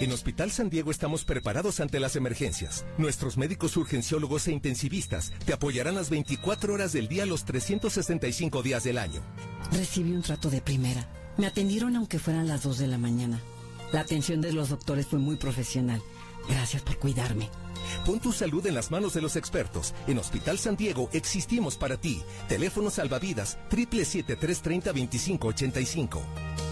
En Hospital San Diego estamos preparados ante las emergencias. Nuestros médicos urgenciólogos e intensivistas te apoyarán las 24 horas del día los 365 días del año. Recibí un trato de primera. Me atendieron aunque fueran las 2 de la mañana. La atención de los doctores fue muy profesional. Gracias por cuidarme. Pon tu salud en las manos de los expertos. En Hospital San Diego existimos para ti. Teléfono salvavidas 777-330-2585.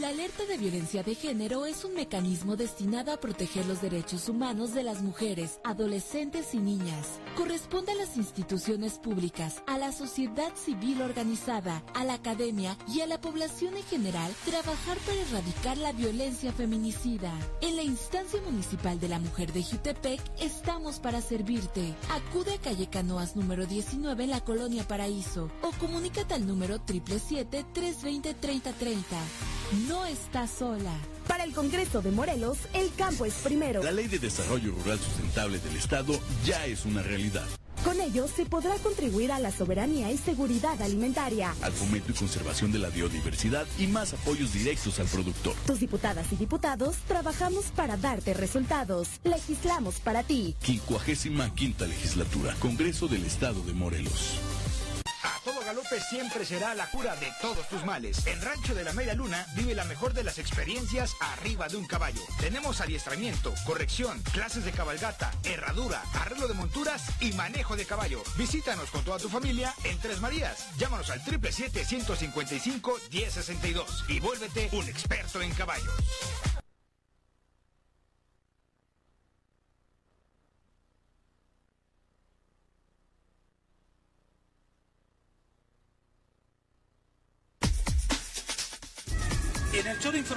La alerta de violencia de género es un mecanismo destinado a proteger los derechos humanos de las mujeres, adolescentes y niñas. Corresponde a las instituciones públicas, a la sociedad civil organizada, a la academia y a la población en general trabajar para erradicar la violencia feminicida. En la instancia municipal de la mujer de Jutepec estamos para servirte. Acude a calle Canoas número 19 en la colonia Paraíso o comunícate al número 777 320 3030. No está sola. Para el Congreso de Morelos, el campo es primero. La Ley de Desarrollo Rural Sustentable del Estado ya es una realidad. Con ello se podrá contribuir a la soberanía y seguridad alimentaria, al fomento y conservación de la biodiversidad y más apoyos directos al productor. Tus diputadas y diputados trabajamos para darte resultados. Legislamos para ti. 55 quinta legislatura, Congreso del Estado de Morelos. A todo galope siempre será la cura de todos tus males. En Rancho de la Media Luna vive la mejor de las experiencias arriba de un caballo. Tenemos adiestramiento, corrección, clases de cabalgata, herradura, arreglo de monturas y manejo de caballo. Visítanos con toda tu familia en Tres Marías. Llámanos al 777-155-1062 y vuélvete un experto en caballos.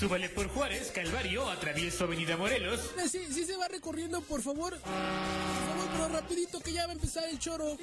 Súbale por Juárez, Calvario, atravieso Avenida Morelos. Eh, sí, sí se va recorriendo, por favor. Por favor, pero rapidito que ya va a empezar el choro.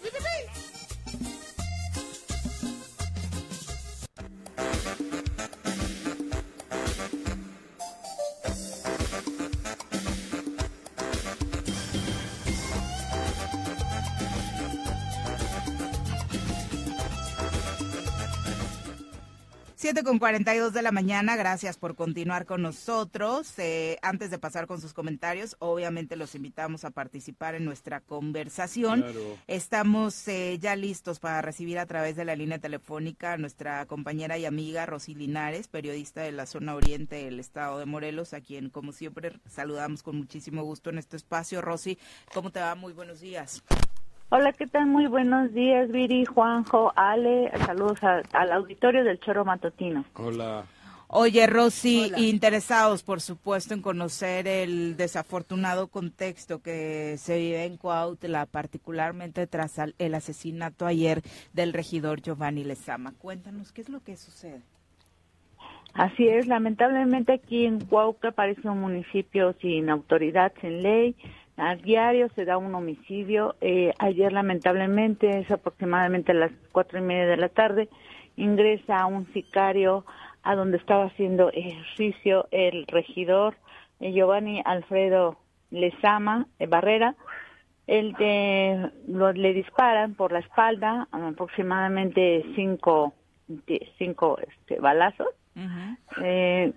7 con 42 de la mañana, gracias por continuar con nosotros. Eh, antes de pasar con sus comentarios, obviamente los invitamos a participar en nuestra conversación. Estamos eh, ya listos para recibir a través de la línea telefónica a nuestra compañera y amiga Rosy Linares, periodista de la zona oriente del estado de Morelos, a quien como siempre saludamos con muchísimo gusto en este espacio. Rosy, ¿cómo te va? Muy buenos días. Hola, ¿qué tal? Muy buenos días, Viri, Juanjo, Ale. Saludos al auditorio del Choro Matutino. Hola. Oye, Rosy, interesados, por supuesto, en conocer el desafortunado contexto que se vive en Cuautla, particularmente tras el asesinato ayer del regidor Giovanni Lezama. Cuéntanos, ¿qué es lo que sucede? Así es, lamentablemente aquí en Cuauca parece un municipio sin autoridad, sin ley, a diario se da un homicidio. Eh, ayer, lamentablemente, es aproximadamente a las cuatro y media de la tarde, ingresa un sicario a donde estaba haciendo ejercicio el regidor eh, Giovanni Alfredo Lezama eh, Barrera. Él le disparan por la espalda aproximadamente cinco, cinco este, balazos.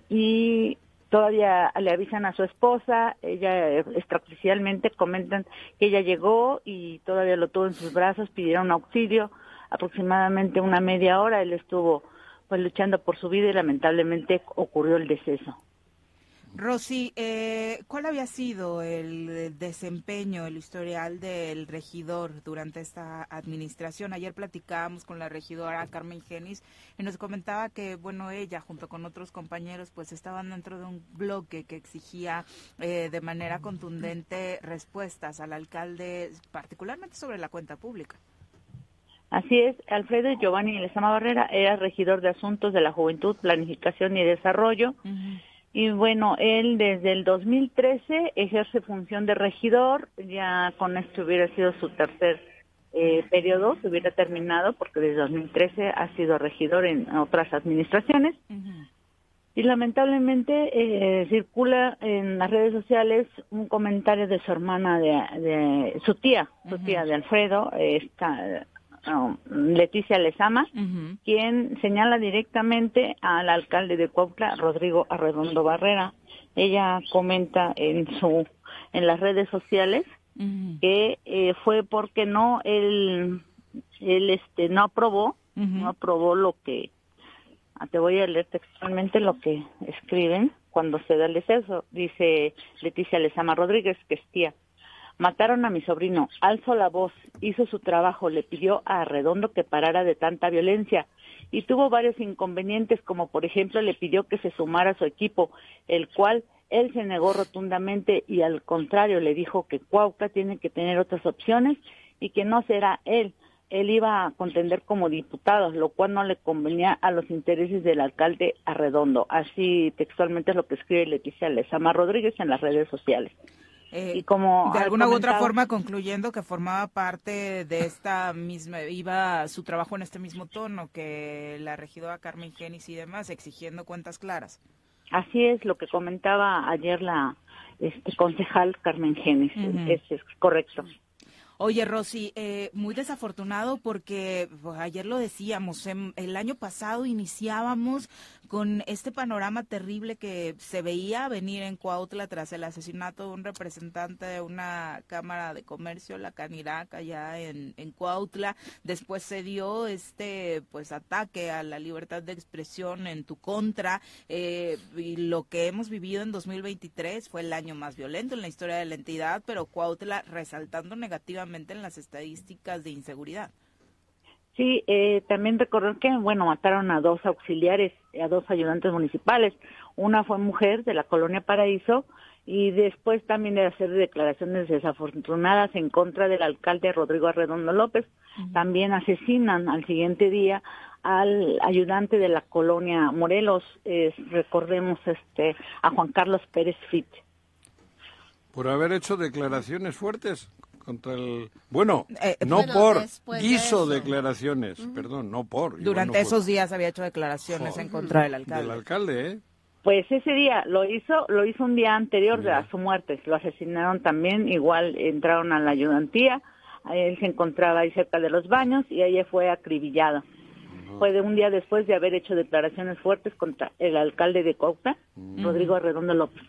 y todavía le avisan a su esposa, ella extraoficialmente comentan que ella llegó y todavía lo tuvo en sus brazos, pidieron auxilio, aproximadamente una media hora él estuvo pues luchando por su vida y lamentablemente ocurrió el deceso. Rosy, eh, ¿cuál había sido el desempeño, el historial del regidor durante esta administración? Ayer platicábamos con la regidora Carmen Genis y nos comentaba que, bueno, ella junto con otros compañeros pues estaban dentro de un bloque que exigía eh, de manera contundente respuestas al alcalde, particularmente sobre la cuenta pública. Así es, Alfredo Giovanni Lezama Barrera era regidor de Asuntos de la Juventud, Planificación y Desarrollo. Y bueno, él desde el 2013 ejerce función de regidor, ya con esto hubiera sido su tercer eh, periodo, se hubiera terminado porque desde 2013 ha sido regidor en otras administraciones. Y lamentablemente eh, circula en las redes sociales un comentario de su hermana, de, su tía, su tía de Alfredo, esta, Leticia Lezama, quien señala directamente al alcalde de Cuautla, Rodrigo Arredondo Barrera. Ella comenta en su en las redes sociales que eh, fue porque no él él este no aprobó no aprobó lo que ah, te voy a leer textualmente lo que escriben cuando se da el deceso. Dice Leticia Lezama Rodríguez que es tía Mataron a mi sobrino, alzó la voz, hizo su trabajo, le pidió a Redondo que parara de tanta violencia y tuvo varios inconvenientes, como por ejemplo le pidió que se sumara a su equipo, el cual él se negó rotundamente y al contrario le dijo que Cuauca tiene que tener otras opciones y que no será él. Él iba a contender como diputado, lo cual no le convenía a los intereses del alcalde Arredondo. Así textualmente es lo que escribe Leticia Lezama Rodríguez en las redes sociales. Eh, y como de alguna u otra forma concluyendo que formaba parte de esta misma, iba su trabajo en este mismo tono que la regidora Carmen Genis y demás, exigiendo cuentas claras. Así es lo que comentaba ayer la este, concejal Carmen Genis, es, correcto. Oye, Rosy, eh, muy desafortunado porque pues, ayer lo decíamos, em, el año pasado iniciábamos con este panorama terrible que se veía venir en Cuautla tras el asesinato de un representante de una Cámara de Comercio, la Canirac, allá en, en Cuautla. Después se dio este pues ataque a la libertad de expresión en tu contra. Eh, y lo que hemos vivido en 2023 fue el año más violento en la historia de la entidad, pero Cuautla resaltando negativamente en las estadísticas de inseguridad. Sí, eh, también recordar que, bueno, mataron a dos auxiliares, a dos ayudantes municipales. Una fue mujer de la colonia Paraíso y después también de hacer declaraciones desafortunadas en contra del alcalde Rodrigo Arredondo López. También asesinan al siguiente día al ayudante de la colonia Morelos, recordemos este a Juan Carlos Pérez Fit. Por haber hecho declaraciones fuertes contra el... Bueno, eh, no por, hizo declaraciones, perdón, no por. Durante esos días había hecho declaraciones en contra del alcalde. Del alcalde, ¿eh? Pues ese día lo hizo, lo hizo un día anterior a su muerte. Lo asesinaron también, igual entraron a la ayudantía. Él se encontraba ahí cerca de los baños y ahí fue acribillado fue de un día después de haber hecho declaraciones fuertes contra el alcalde de Cauca, mm. Rodrigo Arredondo López.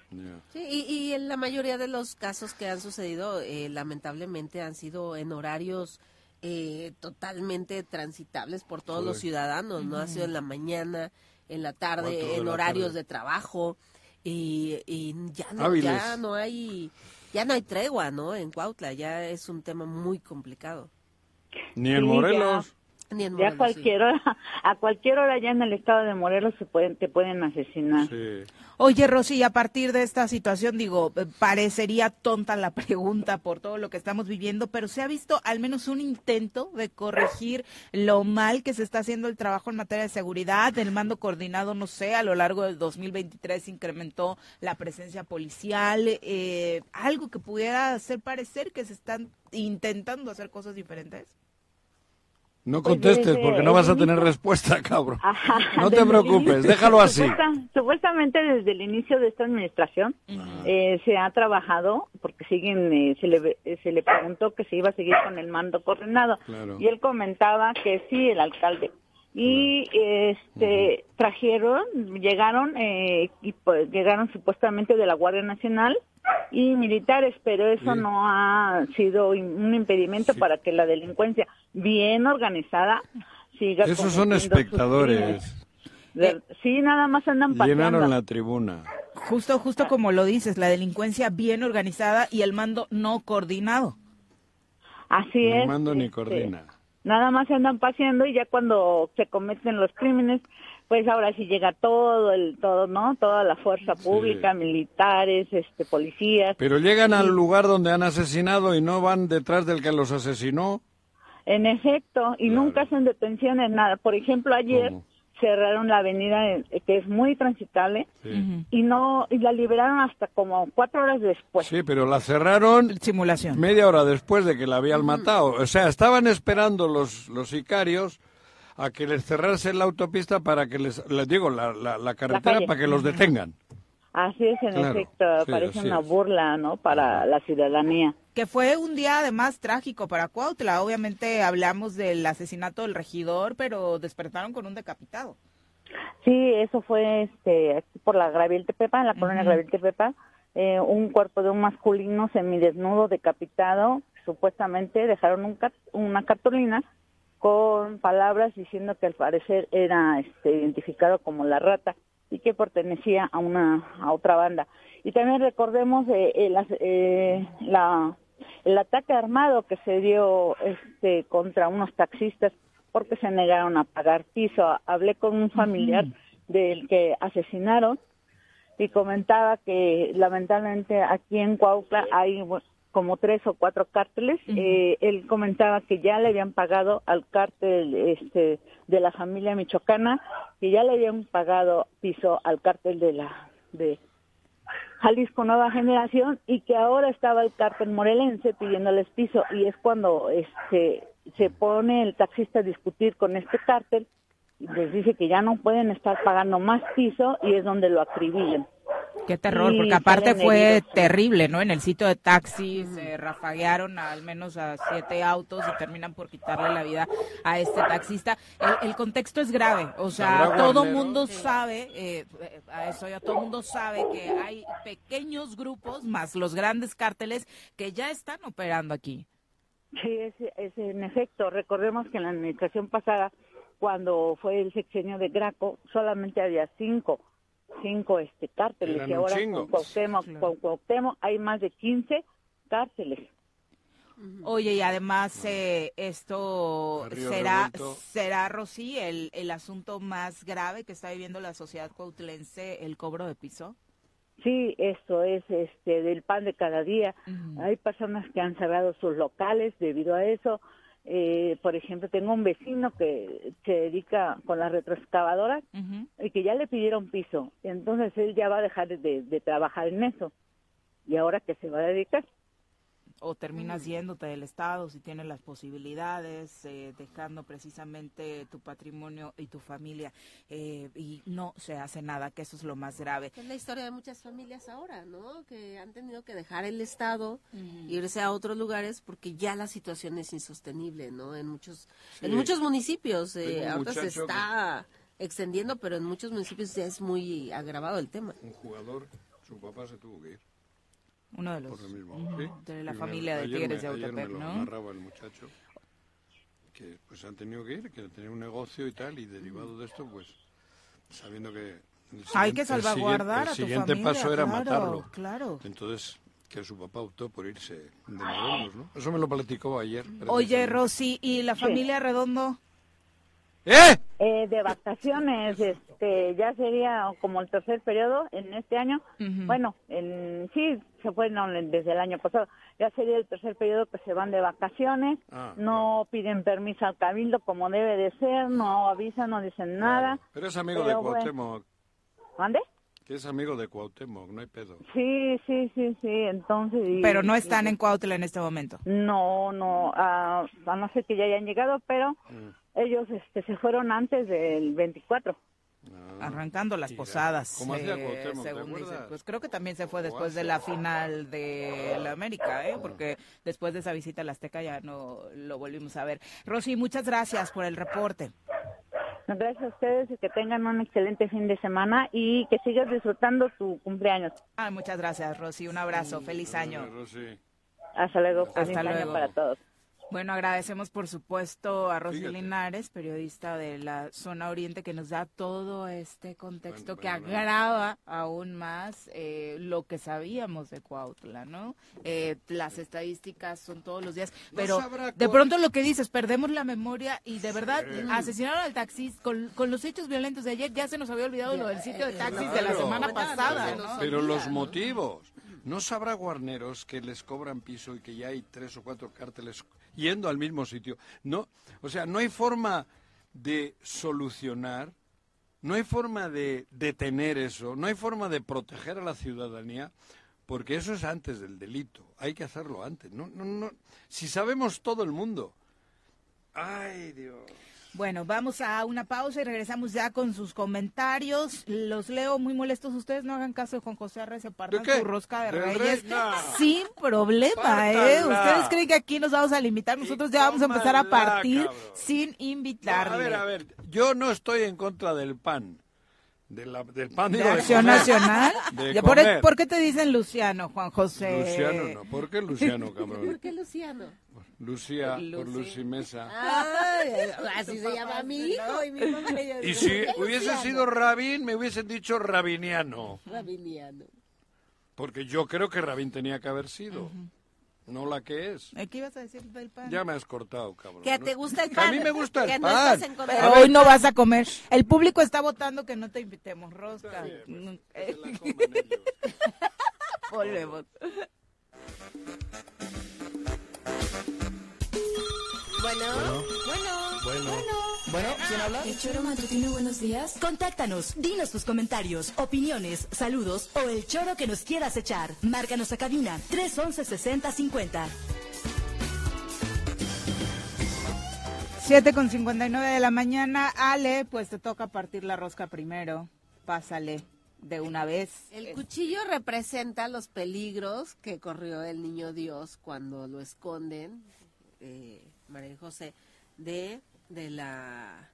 Sí, y, en la mayoría de los casos que han sucedido, eh, lamentablemente han sido en horarios eh, totalmente transitables por todos los ciudadanos, ¿no? Ha sido en la mañana, en la tarde, en horarios de trabajo, y, ya, no, ya no hay ya no hay tregua, ¿no? En Cuautla ya es un tema muy complicado. Ni en Morelos ya a cualquier hora, [laughs] a cualquier hora ya en el estado de Morelos se pueden, te pueden asesinar. Oye, Rosy, a partir de esta situación, digo, eh, parecería tonta la [laughs] pregunta por todo lo que estamos viviendo, pero se ha visto al menos un intento de corregir lo mal que se está haciendo el trabajo en materia de seguridad. El mando coordinado, no sé, a lo largo del 2023 incrementó la presencia policial, eh, algo que pudiera hacer parecer que se están intentando hacer cosas diferentes. No pues contestes porque no vas a tener respuesta, cabrón. [laughs] no te preocupes, déjalo así. supuestamente desde el inicio de esta administración eh, se ha trabajado, porque siguen, eh, se, le, eh, se le preguntó que se iba a seguir con el mando coordinado. Y él comentaba que sí, el alcalde. Y este trajeron, llegaron, y pues, llegaron supuestamente de la Guardia Nacional y militares, pero eso no ha sido un impedimento para que la delincuencia bien organizada siga. Esos son espectadores. sí, nada más andan paseando. Llenaron la tribuna. Justo, justo como lo dices, la delincuencia bien organizada y el mando no coordinado. Así es. Ni mando ni este, coordina. Nada más se andan paseando y ya cuando se cometen los crímenes, pues ahora sí llega todo el todo no toda la fuerza pública militares este policías pero llegan al lugar donde han asesinado y no van detrás del que los asesinó en efecto y nunca hacen detenciones nada. Por ejemplo ayer cerraron la avenida eh, que es muy transitable y no y la liberaron hasta como cuatro horas después. Sí pero la cerraron simulación. media hora después de que la habían matado. O sea estaban esperando los los sicarios a que les cerrase la autopista para que les, les digo, la, la, carretera para que los detengan. Así es, en efecto, parece una burla, ¿no? Para la ciudadanía. Que fue un día además trágico para Cuautla. Obviamente hablamos del asesinato del regidor, pero despertaron con un decapitado. Sí, eso fue este por la Graviel Tepepa, en la colonia Graviel Tepepa, eh, un cuerpo de un masculino semidesnudo decapitado. Supuestamente dejaron un, una cartulina con palabras diciendo que al parecer era este, identificado como la rata y que pertenecía a una a otra banda. Y también recordemos eh, el, eh, la, el ataque armado que se dio este, contra unos taxistas porque se negaron a pagar piso. Hablé con un familiar del que asesinaron y comentaba que lamentablemente aquí en Cuautla hay como tres o cuatro cárteles. eh, él comentaba que ya le habían pagado al cártel este, de la familia michoacana, que ya le habían pagado piso al cártel de la de Jalisco Nueva Generación y que ahora estaba el cártel morelense pidiéndoles piso y es cuando este se pone el taxista a discutir con este cártel les dice que ya no pueden estar pagando más piso y es donde lo acribillan. Qué terror, porque aparte fue terrible, ¿no? En el sitio de taxis se rafaguearon al menos a siete autos y terminan por quitarle la vida a este taxista. El, contexto es grave, o sea, todo mundo sabe, eh, a eso ya todo mundo sabe que hay pequeños grupos más los grandes cárteles que ya están operando aquí. Sí, es, es en efecto. Recordemos que en la administración pasada, cuando fue el sexenio de Graco, solamente había cinco cinco este cárteles y ahora con Cuauhtémoc, hay más de 15 cárceles. Oye, y además eh, esto será, será, Rosy, el, el asunto más grave que está viviendo la sociedad cuautlense, el cobro de piso. Sí, esto es este del pan de cada día. Hay personas que han cerrado sus locales debido a eso. Eh, por ejemplo, tengo un vecino que se dedica con las retroexcavadoras y que ya le pidieron piso. Entonces él ya va a dejar de, de trabajar en eso. ¿Y ahora qué se va a dedicar? O terminas yéndote del Estado si tienes las posibilidades, eh, dejando precisamente tu patrimonio y tu familia eh, y no se hace nada, que eso es lo más grave. Es la historia de muchas familias ahora, ¿no? Que han tenido que dejar el Estado, irse a otros lugares porque ya la situación es insostenible, ¿no? En muchos, en muchos municipios, eh, ahorita se está extendiendo, pero en muchos municipios ya es muy agravado el tema. Un jugador, su papá se tuvo que ir uno de los de la familia de Tigres de Autepec, me lo narraba el muchacho que pues han tenido que ir, que tener un negocio y tal, y derivado de esto, pues sabiendo que hay que salvaguardar el siguiente, paso era matarlo. Claro. Entonces que su papá optó por irse de Morelos, ¿no? Eso me lo platicó ayer. Oye, Rosy, ¿y la familia Redondo? ¿Eh? ¿Eh? de vacaciones, este, ya sería como el tercer periodo en este año. Bueno, en, sí, se fue desde el año pasado. Ya sería el tercer periodo que se van de vacaciones. Ah, no piden permiso al cabildo como debe de ser, no avisan, no dicen nada. Pero es amigo de Cuauhtémoc. ¿Mande? Que es amigo de Cuauhtémoc, no hay pedo. Sí, sí, sí, sí, entonces... pero no están en Cuautla en este momento. No, no, a no ser que ya hayan llegado, pero... Mm ellos este, se fueron antes del 24. Ah, Arrancando las posadas. ¿Cómo hacía eh, Pues creo que también se fue después de la final de la América, ¿eh? porque después de esa visita a la Azteca ya no lo volvimos a ver. Rosy, muchas gracias por el reporte. Gracias a ustedes y que tengan un excelente fin de semana y que sigas disfrutando tu cumpleaños. Ah, muchas gracias, Rosy. Un abrazo. Feliz año. Hasta luego. Hasta luego. para todos. Bueno, agradecemos por supuesto a Rosy Linares, periodista de la zona oriente, que nos da todo este contexto que agrava aún más eh, lo que sabíamos de Cuautla, ¿no? Eh, las estadísticas son todos los días, pero de pronto lo que dices, perdemos la memoria y de verdad asesinaron al taxista con, los hechos violentos de ayer, ya se nos había olvidado lo del sitio de taxis de la semana pasada. Pero los motivos. ¿No sabrá Guarneros que les cobran piso y que ya hay tres o cuatro cárteles yendo al mismo sitio? No, o sea, no hay forma de solucionar, no hay forma de detener eso, no hay forma de proteger a la ciudadanía, porque eso es antes del delito. Hay que hacerlo antes. No, no, no. Si sabemos todo el mundo. Ay, Dios. Bueno, vamos a una pausa y regresamos ya con sus comentarios. Los leo muy molestos. Ustedes no hagan caso de Juan José Arre, se partan su rosca de, reyes sin problema, ¿eh? Ustedes creen que aquí nos vamos a limitar. Nosotros ya vamos a empezar a partir sin invitarle. a ver, a ver. Yo no estoy en contra del pan. De la, del pan de Acción Nacional. [laughs] por, qué te dicen Luciano, Juan José? Luciano no. ¿Por qué Luciano, [laughs] cabrón? ¿Por qué Luciano? Lucía, por Lucy Mesa. [laughs] así se llama mi hijo y mi mamá. Y si hubiese sido Rabín, me hubiesen dicho Rabiniano. Rabiniano. Porque yo creo que Rabín tenía que haber sido. No la que es. ¿Qué ibas a decir del pan? Ya me has cortado, cabrón. Que te gusta el pan. A mí me gusta el pan. Pero hoy no vas a comer. El público está votando que no te invitemos, Rosca. Pues, [laughs] Volvemos. Bueno, bueno, bueno, bueno. ¿Quién habla? El Choro Matutino, buenos días. Contáctanos, dinos tus comentarios, opiniones, saludos o el choro que nos quieras echar. Márcanos a cabina 311 6050. 7 con 59 de la mañana. Ale, pues te toca partir la rosca primero. Pásale. de una vez. El cuchillo representa los peligros que corrió el niño Dios cuando lo esconden, eh, María José, de, de la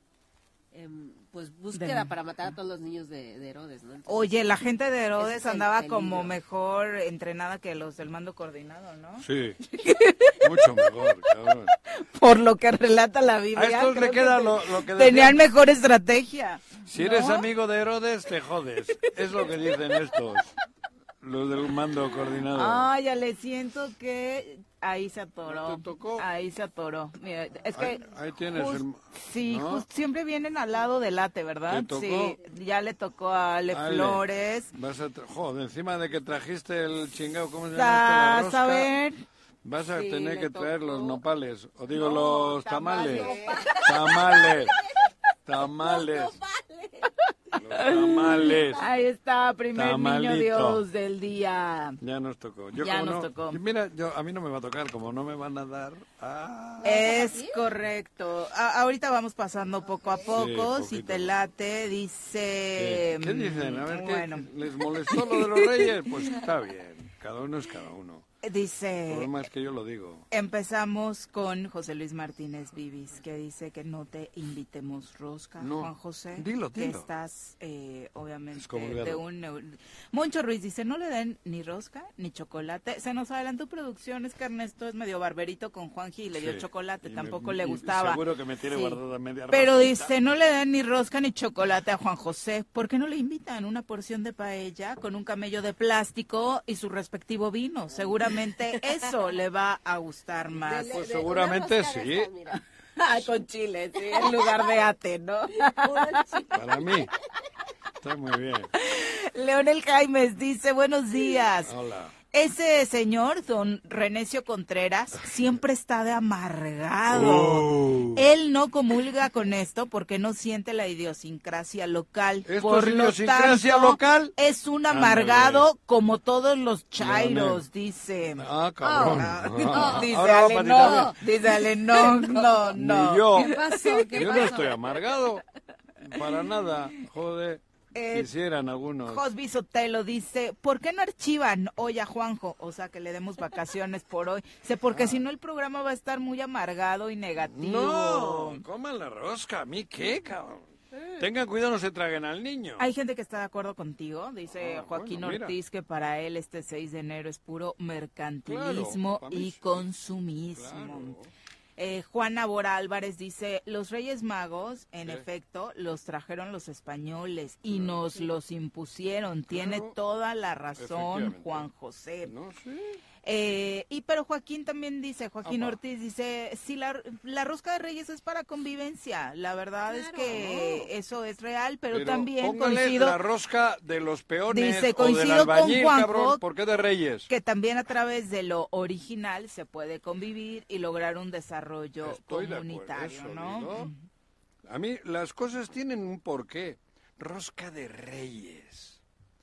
Em, pues búsqueda para matar a todos los niños de, Herodes, ¿no? Oye, la gente de Herodes andaba como mejor entrenada que los del mando coordinado, ¿no? Sí, [laughs] mucho mejor, cabrón. Por lo que relata la Biblia. A estos le queda lo, que Tenían mejor estrategia. Si eres amigo de Herodes, te jodes. Es lo que dicen estos. Los del mando coordinado. Ah, ya le siento que ahí se atoró. Ahí se atoró. Mira, es que ahí, tienes el, Sí, siempre vienen al lado del late, ¿verdad? Sí, ya le tocó a Ale, Flores. Vas a joder, encima de que trajiste el chingado, ¿cómo se llama? Esto, a ver. Vas a tener que traer los nopales, o digo los tamales. Tamales. Tamales. [laughs] tamales. Ahí está, primer niño Dios del día. Ya nos tocó. ya nos tocó. Mira, yo, a mí no me va a tocar, como no me van a dar. Ah. Es correcto. ahorita vamos pasando poco a poco. si te late, dice. ¿Qué, dicen? A ver, bueno. ¿les molestó lo de los reyes? Pues está bien. Cada uno es cada uno. Dice. El problema es que yo lo digo. Empezamos con José Luis Martínez Vivis, que dice que no te invitemos rosca, Juan José. Dilo, dilo. Que estás, eh, obviamente, de un. Moncho Ruiz dice: no le den ni rosca ni chocolate. Se nos adelantó producción, es que Ernesto es medio barberito con Juanji y le dio chocolate, tampoco le gustaba. seguro que me tiene guardada media Pero dice: no le den ni rosca ni chocolate a Juan José. ¿Por qué no le invitan una porción de paella con un camello de plástico y su respectivo vino? Seguramente eso le va a gustar más. pues seguramente sí. con chile, sí, en lugar de ate, ¿no? Para mí. Está muy bien. Leonel Jaimes dice, buenos días. Hola. Ese señor, don Renecio Contreras, siempre está de amargado. Oh. Él no comulga con esto porque no siente la idiosincrasia local. Por es idiosincrasia local? Es un amargado como todos los chairos, dice. Ah, cabrón. Ah, dice Ale, no. Dice [laughs] Ale, no, no, no. yo. ¿Qué pasó? ¿Qué yo no estoy amargado. Para nada, joder. Eh, Quisieran algunos. Josby Sotelo dice, ¿por qué no archivan hoy a Juanjo? O sea, que le demos vacaciones por hoy. Sé, porque ah. si no el programa va a estar muy amargado y negativo. No, coman la rosca. ¿A mí qué, cabrón? Tengan cuidado, no se traguen al niño. Hay gente que está de acuerdo contigo. Dice ah, Joaquín Ortiz que para él este 6 de enero es puro mercantilismo y consumismo. Eh, Juana Bora Álvarez dice, los Reyes Magos, en efecto, los trajeron los españoles y nos los impusieron. Tiene toda la razón Juan José. No, eh, y pero Joaquín también dice, Joaquín Ortiz dice, si la, la, rosca de Reyes es para convivencia, la verdad es que eso es real, pero, también coincido la rosca de los peones dice, coincido con Juanjo, ¿por qué de Reyes? Que también a través de lo original se puede convivir y lograr un desarrollo comunitario, ¿no? A mí las cosas tienen un porqué. Rosca de Reyes.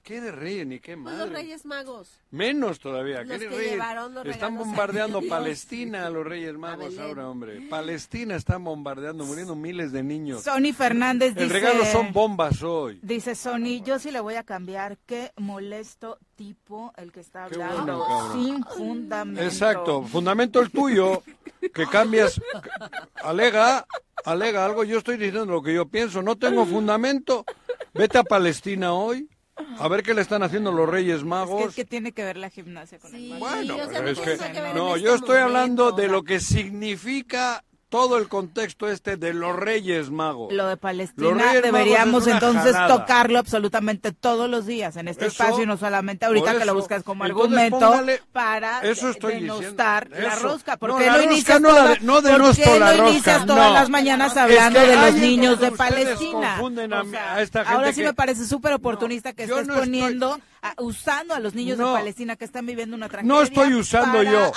¿Qué de reyes ni qué madre? Los Reyes Magos. Menos todavía. Los ¿Qué que reyes? Están bombardeando Palestina los Reyes Magos ahora, hombre. Palestina están bombardeando, muriendo miles de niños. Sony Fernández dice... El regalo son bombas hoy. Dice Sony, yo sí le voy a cambiar. Qué molesto tipo el que está hablando. sin fundamento. Exacto. Fundamento el tuyo. Que cambias... Alega, alega algo. Yo estoy diciendo lo que yo pienso. No tengo fundamento. Vete a Palestina hoy a ver qué le están haciendo los Reyes Magos. Es que, tiene que ver la gimnasia con el Bueno, pero es que, no, yo estoy hablando de lo que significa todo el contexto este de los Reyes Magos. Lo de Palestina deberíamos entonces tocarlo absolutamente todos los días en este espacio y no solamente ahorita que lo buscas como argumento para eso estoy denostar la rosca. ¿Por qué no, inicias, no, la, no inicias todas las mañanas hablando de los niños de Palestina? A, esta gente ahora sí me parece súper oportunista que estés poniendo... usando a los niños de Palestina que están viviendo una tragedia. No estoy usando yo.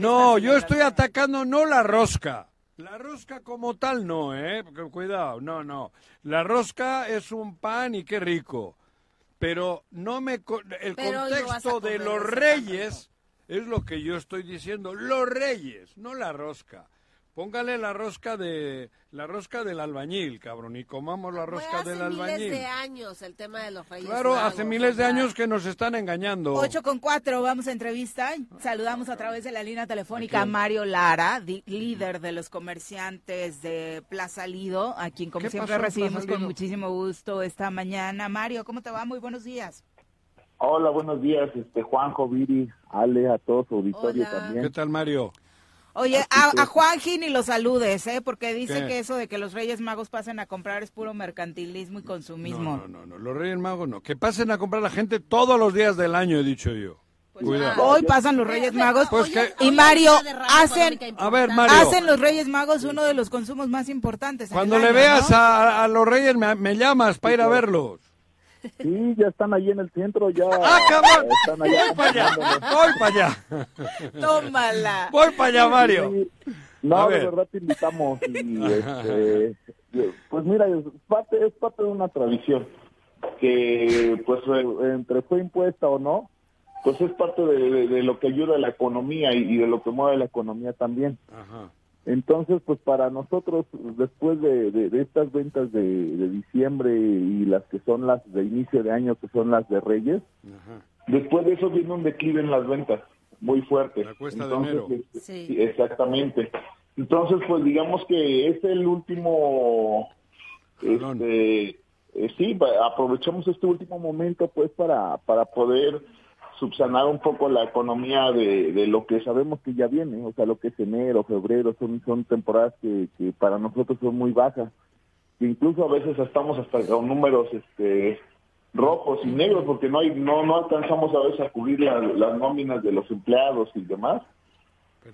no, yo estoy atacando no la rosca. La rosca como tal no, ¿eh? Cuidado, no, no. La rosca es un pan y qué rico. Pero no me... El contexto de los reyes es lo que yo estoy diciendo. Los reyes, no la rosca. Póngale la rosca de la rosca del albañil, cabrón, y comamos la rosca del albañil. Hace miles de años el tema de los Reyes Claro, hace miles de años que nos están engañando. 8 con 4, vamos a entrevista. Saludamos a través de la línea telefónica a Mario Lara, líder de los comerciantes de Plaza Lido, a quien como siempre recibimos con muchísimo gusto esta mañana. Mario, ¿cómo te va? Muy buenos días. Hola, buenos días, este Juanjo, Viri, Ale, a todos su auditorio también. ¿Qué tal, Mario? Oye, a, a Juanji ni lo saludes, ¿eh? Porque dice que eso de que los Reyes Magos pasen a comprar es puro mercantilismo y consumismo. No, no, no, los Reyes Magos no. Que pasen a comprar la gente todos los días del año, he dicho yo. Pues hoy pasan los Reyes Magos pues y Mario hacen a ver, Mario. hacen los Reyes Magos uno de los consumos más importantes. Cuando le veas a, los Reyes me, me llamas para ir a verlos. Sí, ya están ahí en el centro, ya. [laughs] ¡Ah, cabrón! voy para allá, voy para allá. Tómala. Voy para allá, Mario. No, de verdad te invitamos. Y, este, pues mira, es parte, es parte de una tradición que, pues, entre fue impuesta o no, pues es parte de, lo que ayuda a la economía y, y, de lo que mueve la economía también. Ajá. Entonces, pues para nosotros, después de, estas ventas de, diciembre y las que son las de inicio de año, que son las de Reyes, después de eso viene un declive en las ventas muy fuerte. La cuesta de enero. Este, sí. Exactamente. Entonces, pues digamos que es el último, este, eh, sí, aprovechamos este último momento pues para, para poder subsanar un poco la economía de, de, lo que sabemos que ya viene, o sea, lo que es enero, febrero, son, son temporadas que, que para nosotros son muy bajas. Que incluso a veces estamos hasta con números este, rojos y negros porque no hay no no alcanzamos a veces a cubrir las nóminas de los empleados y demás.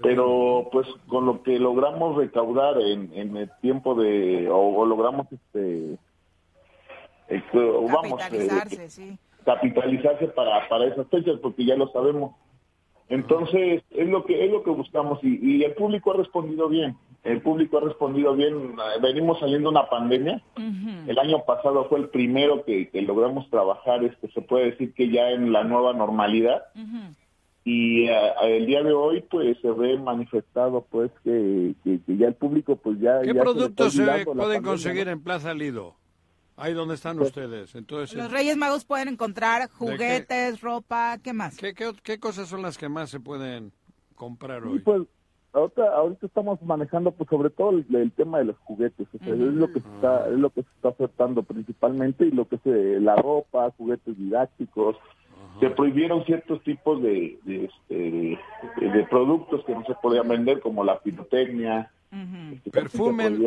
Pero pues con lo que logramos recaudar en, en el tiempo de, o, logramos este, este vamos, eh, sí capitalizarse para, para esas fechas, porque ya lo sabemos. Entonces, es lo que es lo que buscamos y, el público ha respondido bien. El público ha respondido bien. Venimos saliendo una pandemia. El año pasado fue el primero que, logramos trabajar, este, se puede decir que ya en la nueva normalidad. Y eh, el día de hoy, pues, se ve manifestado, pues, que, ya el público, pues, ya... ¿Qué productos se, pueden conseguir en Plaza Lido? Ahí donde están pues, ustedes. Entonces, los Reyes Magos pueden encontrar juguetes, ropa, ¿qué más? ¿Qué, ¿Qué, cosas son las que más se pueden comprar hoy? pues ahorita, ahorita estamos manejando pues sobre todo el, tema de los juguetes. es lo que se está, es lo que se está ofertando principalmente y lo que es la ropa, juguetes didácticos. Se prohibieron ciertos tipos de, de, este, de, productos que no se podían vender como la pirotecnia, este, perfume,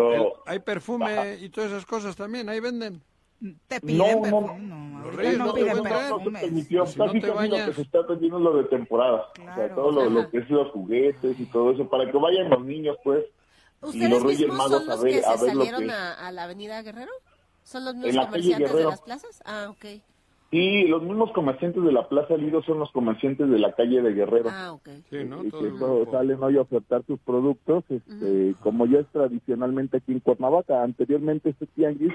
hay perfume y todas esas cosas también, ahí venden. Te piden perfume, no, los reyes no, piden perfume. Si no te bañas... lo que se está vendiendo lo de temporada, o sea, todo lo, que es los juguetes y todo eso, para que vayan los niños, pues, y los reyes magos son los a ver, que se a ver salieron a, a, la avenida Guerrero? ¿Son los mismos comerciantes de las plazas? Ah, ok. Sí, los mismos comerciantes de la Plaza Lido son los comerciantes de la calle de Guerrero. Ah, ok. Sí, ¿no? que salen hoy a ofertar sus productos, este, como ya es tradicionalmente aquí en Cuernavaca. Anteriormente este tianguis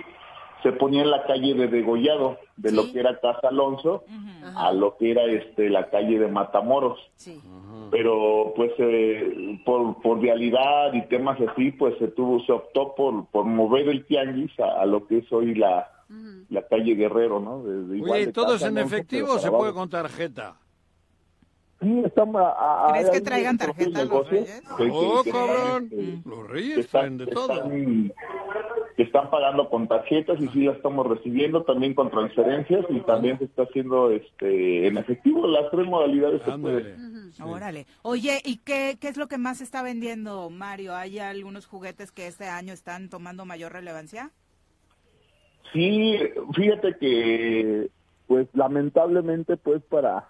se ponía en la calle de Degollado, de lo que era Casa Alonso, a lo que era este la calle de Matamoros. Sí. Pero pues eh, por, por vialidad y temas así, pues se tuvo se optó por, por mover el tianguis a lo que es hoy la la calle Guerrero, ¿no? Oye, ¿todo es en efectivo o se puede con tarjeta? Sí, estamos a, ¿Crees que traigan tarjeta los reyes? oh, cabrón. los reyes traen de todo. Están, están pagando con tarjetas y sí las estamos recibiendo también con transferencias y también se está haciendo este en efectivo las tres modalidades se puede. Órale. Oye, ¿y qué, qué es lo que más se está vendiendo, Mario? ¿Hay algunos juguetes que este año están tomando mayor relevancia? Sí, fíjate que, pues lamentablemente, pues para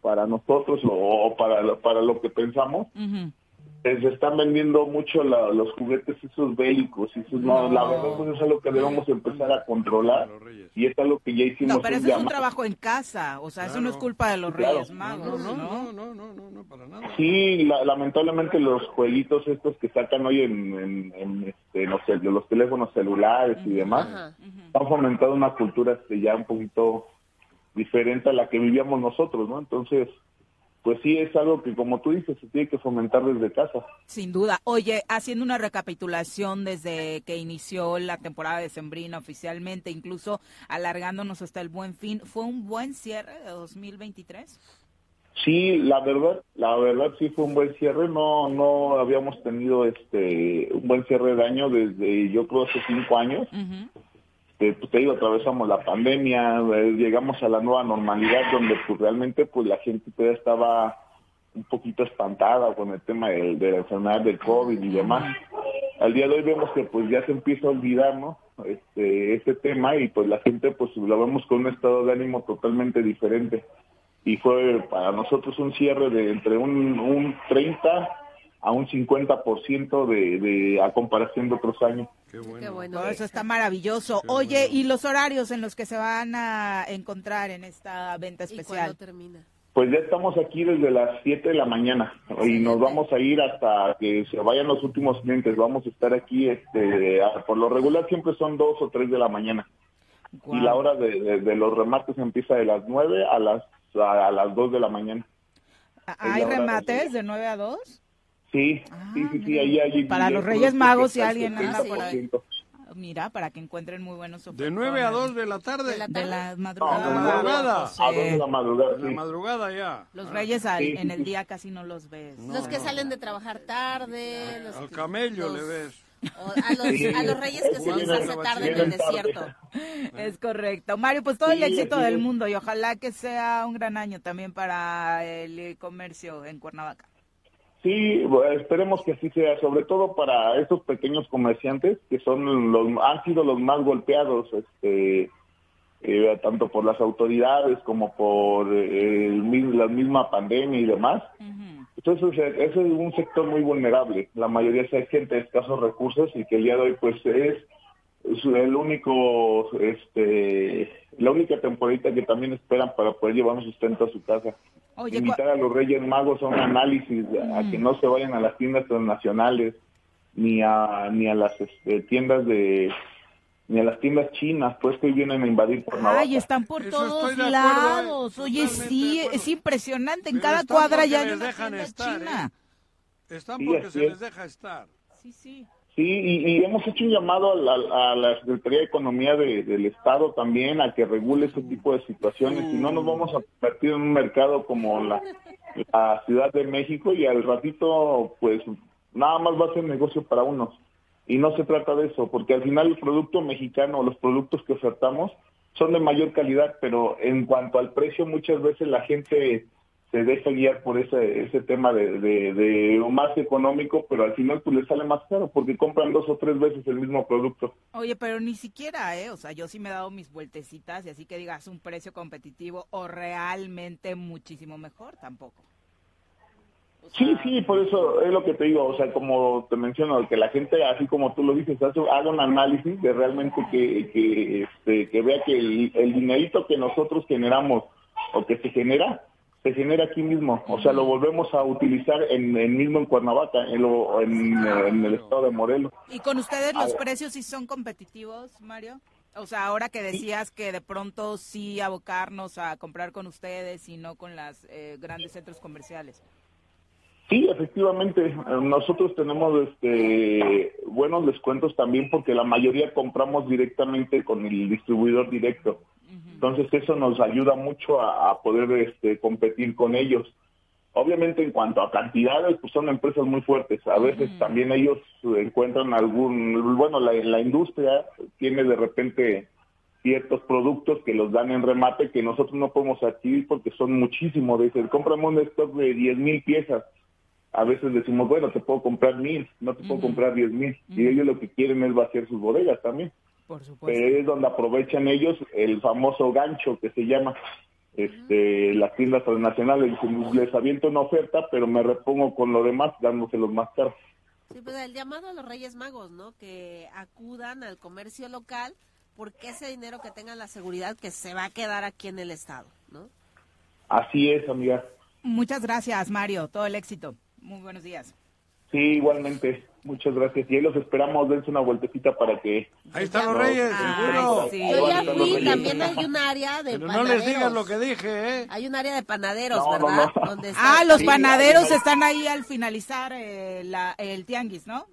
para nosotros o para para lo que pensamos, se están vendiendo mucho los juguetes esos bélicos y eso no, la verdad pues es algo que debemos empezar a controlar y es algo que ya hicimos no pero eso es un trabajo en casa o sea eso no es culpa de los reyes magos no no, no no no no para nada. Sí lamentablemente los jueguitos estos que sacan hoy en, en, este, no sé, los teléfonos celulares y demás han fomentado una cultura este ya un poquito diferente a la que vivíamos nosotros no entonces pues sí es algo que, como tú dices, se tiene que fomentar desde casa. Sin duda. Oye, haciendo una recapitulación desde que inició la temporada de Sembrina oficialmente, incluso alargándonos hasta el buen fin, ¿fue un buen cierre de 2023? Sí, la verdad, la verdad sí fue un buen cierre. No, no habíamos tenido este un buen cierre de año desde yo creo hace cinco años. Eh, pues te digo, atravesamos la pandemia, eh, llegamos a la nueva normalidad donde pues realmente pues la gente todavía estaba un poquito espantada con el tema de, la enfermedad del COVID y demás. Al día de hoy vemos que pues ya se empieza a olvidar, ¿no? Este, este tema y pues la gente pues lo vemos con un estado de ánimo totalmente diferente. Y fue para nosotros un cierre de entre un, un 30 a un 50% de, de a comparación de otros años. Qué bueno. eso está maravilloso. Oye, ¿y los horarios en los que se van a encontrar en esta venta especial? ¿Y termina? Pues ya estamos aquí desde las 7 de la mañana y nos vamos a ir hasta que se vayan los últimos clientes. Vamos a estar aquí, este, por lo regular siempre son 2 o 3 de la mañana. Y la hora de, los remates empieza de las 9 a las, a, las 2 de la mañana. ¿Hay remates de 9 a 2? Sí, sí, sí, sí, ahí hay. Para los Reyes Magos, si alguien anda por ahí. Mira, para que encuentren muy buenos De 9 a 2 de la tarde. De la, madrugada. de la madrugada. A 2 de la madrugada, sí. La madrugada ya. Los Reyes en el día casi no los ves. los que salen de trabajar tarde. Los Al camello le ves. a, los, a los reyes que se les hace tarde en el desierto. [laughs] Es correcto. Mario, pues todo el éxito del mundo y ojalá que sea un gran año también para el comercio en Cuernavaca. Sí, esperemos que así sea, sobre todo para estos pequeños comerciantes que son los han sido los más golpeados, este, eh, tanto por las autoridades como por eh, la misma pandemia y demás. Entonces, ese es un sector muy vulnerable. La mayoría es gente de escasos recursos y que el día de hoy, pues, es, el único, este, la única temporada que también esperan para poder llevar un sustento a su casa invitar a los Reyes Magos a un análisis, a que no se vayan a las tiendas transnacionales, ni a, ni a las este, tiendas de ni a las tiendas chinas, pues que vienen a invadir por Ay, están por todos ¿eh? lados. Oye, sí, es impresionante. En cada cuadra ya hay una tienda estar, china. ¿eh? Están porque se les deja estar. Sí, sí. Sí, y, hemos hecho un llamado a la, Secretaría de Economía del Estado también a que regule ese tipo de situaciones. Si no, nos vamos a convertir en un mercado como la, Ciudad de México y al ratito, pues nada más va a ser negocio para unos. Y no se trata de eso, porque al final el producto mexicano, los productos que ofertamos, son de mayor calidad, pero en cuanto al precio, muchas veces la gente se deja guiar por ese, ese tema de, de, más económico, pero al final pues le sale más caro porque compran dos o tres veces el mismo producto. Oye, pero ni siquiera, ¿eh? O sea, yo sí me he dado mis vueltecitas y así que digas un precio competitivo o realmente muchísimo mejor tampoco. sí, sí, por eso es lo que te digo, o sea, como te menciono, que la gente, así como tú lo dices, haga un análisis de realmente que, que, este, que vea que el, el dinerito que nosotros generamos o que se genera, se genera aquí mismo, o sea, lo volvemos a utilizar en, el mismo en Cuernavaca, en, en, el estado de Morelos. ¿Y con ustedes los precios sí son competitivos, Mario? O sea, ahora que decías que de pronto sí abocarnos a comprar con ustedes y no con las eh, grandes centros comerciales. Sí, efectivamente, nosotros tenemos este buenos descuentos también porque la mayoría compramos directamente con el distribuidor directo. Entonces eso nos ayuda mucho a, poder este, competir con ellos. Obviamente en cuanto a cantidades, pues son empresas muy fuertes. A veces también ellos encuentran algún, bueno, la, industria tiene de repente ciertos productos que los dan en remate que nosotros no podemos adquirir porque son muchísimos. Dicen, compramos un stock de 10 mil piezas. A veces decimos, bueno, te puedo comprar mil, no te puedo comprar 10 mil. Y ellos lo que quieren es vaciar sus bodegas también. Por es donde aprovechan ellos el famoso gancho que se llama este, las tiendas transnacionales. Les aviento una oferta, pero me repongo con lo demás dándoselos más caros. Sí, pues el llamado a los Reyes Magos, ¿no? Que acudan al comercio local porque ese dinero que tengan la seguridad que se va a quedar aquí en el Estado, ¿no? Así es, amiga. Muchas gracias, Mario. Todo el éxito. Muy buenos días. Sí, igualmente. Muchas gracias. Y ahí los esperamos, dense una vueltecita para que... Ahí están los reyes, seguro. Yo ya fui, también hay un área de Pero panaderos. no les digas lo que dije, ¿eh? Hay un área de panaderos, No, ¿verdad? no. Donde está- Ah, los Sí, panaderos ahí- están ahí al finalizar eh, la- el tianguis, ¿no?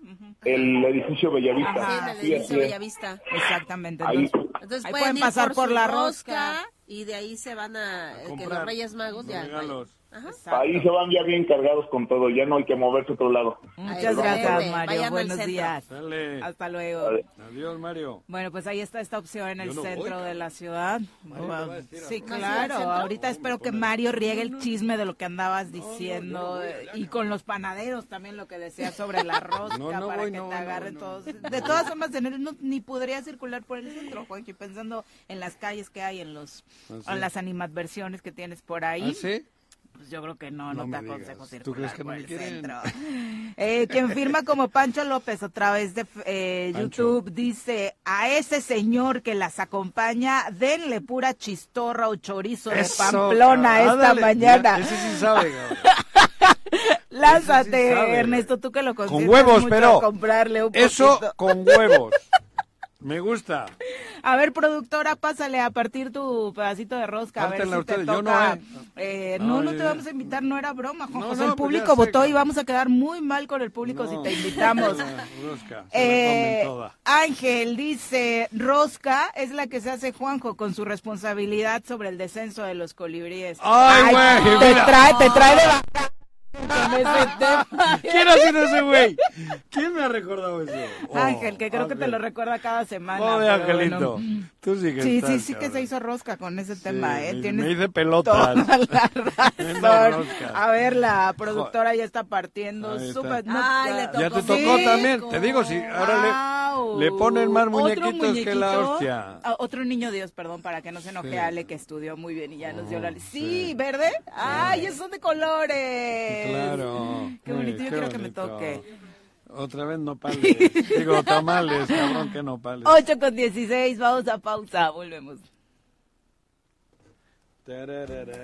El edificio Bellavista. Sí, en el Sí, edificio. Bellavista. Exactamente. Ahí. Entonces, ahí pueden, pasar por, la rosca, rosca. y de ahí se van a, que los Reyes Magos ya regalos. Ajá. Ahí se van ya bien cargados con todo, ya no hay que moverse a otro lado. Muchas gracias, Mario. vayan Buenos días. Dale. Hasta luego. Adiós, Mario. Bueno, pues ahí está esta opción en el no voy, centro de cabrón. la ciudad. Decir Sí, claro. Ahorita espero que Mario riegue el chisme de lo que andabas diciendo eh, y con los panaderos también lo que decías sobre la rosca [laughs] No, no para voy, que no, te no, agarren no. todos. De todas formas, no- ni podría circular por el centro, Juanqui, pensando en las calles que hay, en los, ¿Ah, sí? en las animadversiones que tienes por ahí. ¿Ah, sí? Pues yo creo que no, No no, te aconsejo circular ¿Tú crees que no por me el quieren? centro. [laughs] Eh, quien firma como Pancho López a través de eh. YouTube dice, a ese señor que las acompaña, denle pura chistorra o chorizo de Pamplona esta mañana. ya, Ese sí sabe. [laughs] Lánzate, Ese sí sabe, Ernesto, tú que lo Con consientes huevos, mucho pero a comprarle un eso con huevos. [laughs] Me gusta. A ver, productora, pásale a partir tu pedacito de rosca. A ver si te yo no, toca. ¿eh? Eh, no, no te vamos a invitar, no era broma, Juan No, José. el pues público sé, votó y vamos a quedar muy mal con el público si te invitamos. rosca, Eh. Ángel dice, Rosca es la que se hace Juanjo con su responsabilidad sobre el descenso de los colibríes. Ay, güey, te mira. trae, te trae de vaca con ese [laughs] tema. ¿Quién ha sido ese güey? ¿Quién me ha recordado eso? Oh, Ángel, que creo que te lo recuerda cada semana. Joder, pero Angelito. bueno. Tú sí que Sí, estás, sí, sí que se hizo rosca con ese tema, ¿eh? me- Tienes me hice pelotas. toda la [laughs] Una razón. rosca. A ver, la productora ya está partiendo. Ahí está. súper- no, Ay, le Ya tocó. te tocó Sí, también. Te digo, sí, ahora le, le ponen más muñequitos que la hostia. Ah, otro niño Dios, perdón, para que no se enoje Sí. Ale, que estudió muy bien y ya nos dio la... Oh, Sí, sí. ¿verde? ¡Ay, esos son de colores! Claro. Qué bonito, yo qué quiero que me bonito. toque. Otra vez nopales. [laughs] Digo, tamales, cabrón, que nopales. 8 con 16, vamos a pausa, volvemos. Tararara.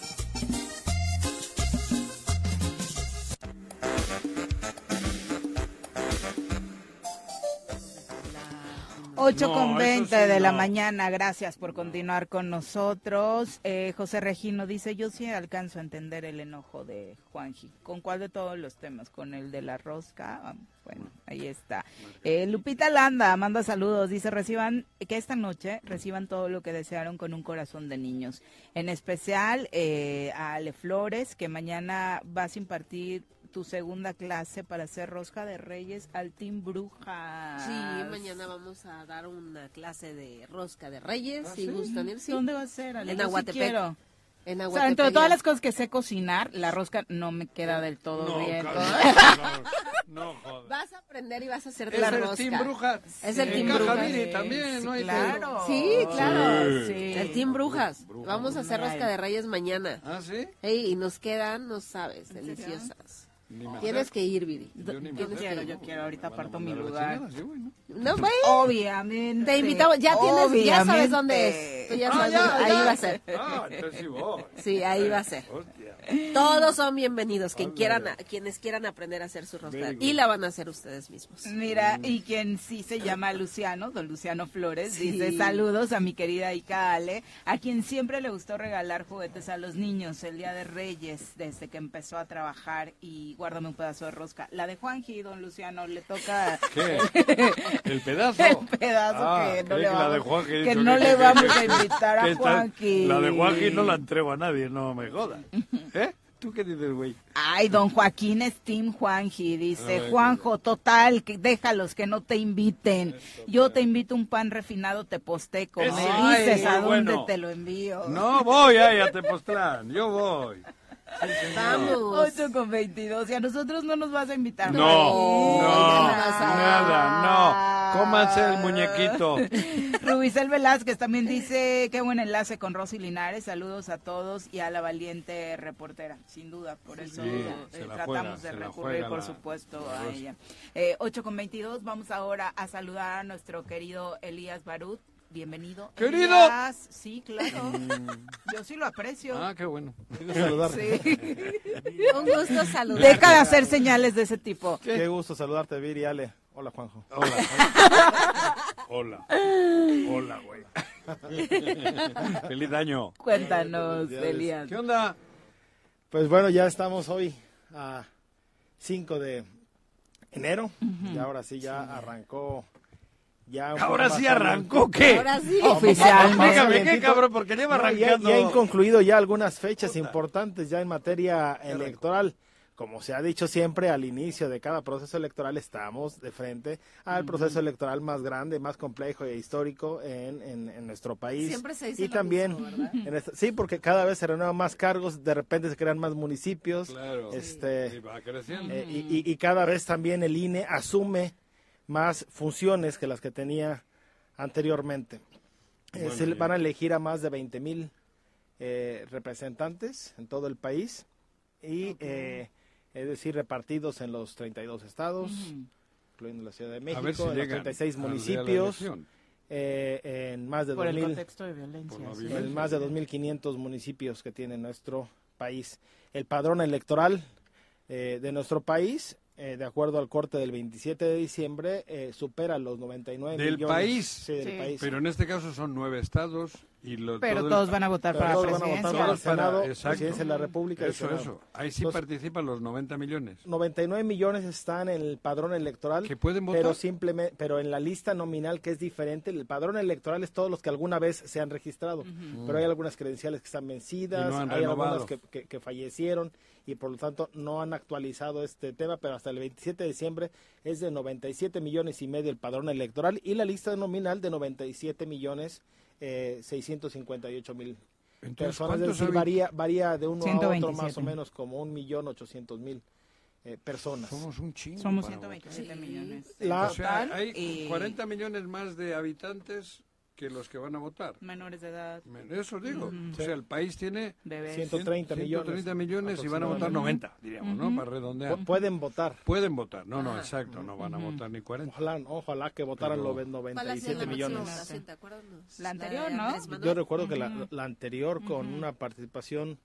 8 No, con eso 20 sí, de la mañana, gracias por continuar con nosotros. Eh, José Regino dice, yo sí alcanzo a entender el enojo de Juanji. ¿Con cuál de todos los temas? ¿Con el de la rosca? Ah, Bueno, ahí está. Eh, Lupita Landa manda saludos, dice, reciban, que esta noche reciban todo lo que desearon con un corazón de niños. En especial eh, a Ale Flores, que mañana vas a impartir tu segunda clase para hacer rosca de reyes al Team Brujas. Sí, mañana vamos a dar una clase de rosca de reyes, ¿Ah, si sí? gustan ir. Sí. ¿Dónde va a ser, Ale? En sí Aguatepec. quiero. En O sea, Aguatepec. entre todas las cosas que sé cocinar, la rosca no me queda del todo No, bien. cabrón, no, [laughs] joder. Vas a aprender y vas a hacer Es la el rosca. Team Brujas. Es el Sí. Team Brujas. Viri también, ¿no? Claro. Sí, claro. Sí. Sí. El Team Brujas. Brujas. Vamos a hacer rosca de reyes mañana. ¿Ah, sí? Ey, y nos quedan, no sabes, deliciosas. Tienes que ir, Viri. Yo quiero, yo quiero, ahorita Van a aparto mi lugar. ¿no? No, güey. Obviamente. Te invitamos, ya tienes, ya sabes dónde es. Tú ya Ah, sabes ya, dónde- ahí ya. va a ser. Ah, entonces sí voy. Sí, ahí va a ser. Hostia. Todos son bienvenidos, quien quieran, quienes quieran aprender a hacer su rosca. Y la van a hacer ustedes mismos. Mira, y quien sí se llama Luciano, don Luciano Flores, dice saludos a mi querida Ica Ale, a quien siempre le gustó regalar juguetes a los niños el Día de Reyes, desde que empezó a trabajar y guárdame un pedazo de rosca. La de Juanji, don Luciano, le toca... [laughs] ¿Qué? ¿El [laughs] pedazo? El pedazo ah, que no, le vamos, que no le vamos a invitar a [laughs] Juanji. La de Juanji no la entrego a nadie, no me jodas. ¿Eh? ¿Tú qué dices, güey? Ay, don Joaquín Steam Juanji dice, Juanjo, total, que déjalos que no te inviten. Yo te invito un pan refinado teposteco. Me dices a dónde te lo envío. No voy ahí a Tepoztlán, yo voy. Vamos. 8 con 22. Y a nosotros no nos vas a invitar. No, no, nada, no. Cómanse el muñequito. [laughs] Rubicel Velázquez también dice, qué buen enlace con Rosy Linares. Saludos a todos y a la valiente reportera. Sin duda, por eso eh, tratamos de recurrir, por supuesto, a ella. Eh, 8 con 22. Vamos ahora a saludar a nuestro querido Elías Barut bienvenido. Querido. Sí, claro. Mm. Yo sí lo aprecio. Ah, qué bueno. Sí. [laughs] Un gusto saludarte. Deja de hacer señales de ese tipo. Qué, gusto saludarte, Viri Ale. Hola, Juanjo. Hola. Hola. Hola, güey. [laughs] Feliz año. Cuéntanos, Elías. ¿Qué onda? Pues bueno, ya estamos hoy a 5 de enero. Y ahora sí ya arrancó Ahora sí arrancó, ¿qué? Ahora sí. Oficialmente. ¿qué cabrón? Porque lleva arrancando. Ya, han concluido ya algunas fechas importantes ya en materia electoral. Como se ha dicho siempre, al inicio de cada proceso electoral estamos de frente al proceso electoral más grande, más complejo e histórico en, en, nuestro país. Siempre se dice y también, sí, porque cada vez se renuevan más cargos, de repente se crean más municipios. Claro. Este, y va creciendo. Eh, y, y cada vez también el INE asume más funciones que las que tenía anteriormente. Eh, se van a elegir a más de 20 mil eh, representantes en todo el país y eh, es decir repartidos en los 32 estados, incluyendo la Ciudad de México, en los 36 municipios. en más de 2.000 en más de 2.500 municipios que tiene nuestro país. El padrón electoral de nuestro país eh, de acuerdo al corte del 27 de diciembre, eh, supera los 99 ¿Del millones. País? Sí, del país. Pero en este caso son nueve estados y Pero todos van a votar para todos van a votar para el Senado, presidencia de la República Eso, eso. Ahí sí participan los 90 millones. 99 millones están en el padrón electoral. ¿Que pueden votar? Pero, simplemente, pero en la lista nominal que es diferente. El padrón electoral es todos los que alguna vez se han registrado. Pero hay algunas credenciales que están vencidas, hay algunas que, que fallecieron y por lo tanto no han actualizado este tema, pero hasta el 27 de diciembre es de 97 millones y medio el padrón electoral y la lista nominal de 97 millones eh, 658 mil personas. Es decir, varía, varía de uno a otro más o menos como un millón ochocientos mil. Eh, personas. Somos un chingo. Somos 127 millones. La, o sea, hay 40 millones más de habitantes que los que van a votar. Menores de edad. Eso digo. O sea, el país tiene 130 millones. 130 millones y van a votar 90, diríamos, ¿no? Para redondear. pueden votar. Pueden votar. No, no, exacto. No van a votar ni 40. Ojalá, ojalá que votaran los 97 millones. La anterior, ¿no? Yo recuerdo que la, la anterior con una participación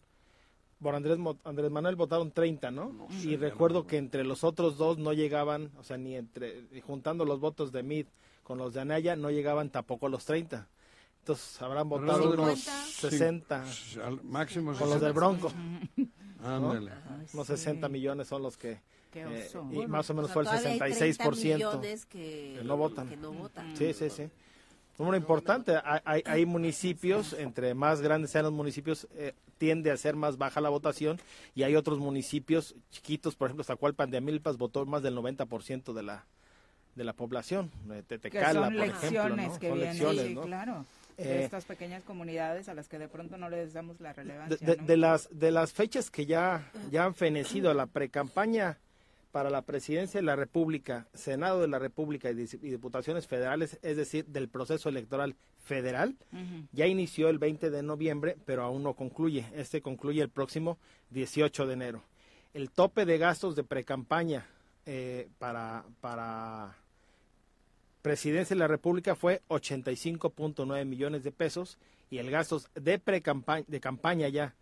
por Andrés, Andrés Manuel votaron 30, ¿no? y recuerdo que entre los otros dos no llegaban, o sea, ni entre juntando los votos de Mid con los de Anaya no llegaban tampoco a los 30. Entonces habrán votado unos 60. máximo con los del Bronco. [laughs] Ándale. Unos 60 millones son los que eh, y más o menos fue el 66% que, que, no votan. Que no votan. Sí, sí, sí. Un número importante. Hay, hay, municipios, entre más grandes sean los municipios, eh, tiende a ser más baja la votación. Y hay otros municipios chiquitos, por ejemplo, Zacualpan de Amilpas votó más del 90% de la, de la población, de Tetecala, por ejemplo, ¿no? Que son lecciones, ¿no? claro. De eh, estas pequeñas comunidades a las que de pronto no les damos la relevancia. De, de, las, de las fechas que ya, ya han fenecido la precampaña para la presidencia de la República, Senado de la República y, diputaciones federales, es decir, del proceso electoral federal, ya inició el 20 de noviembre, pero aún no concluye. Este concluye el próximo 18 de enero. El tope de gastos de precampaña eh, para, para presidencia de la República fue 85.9 millones de pesos y el gasto de pre de campaña ya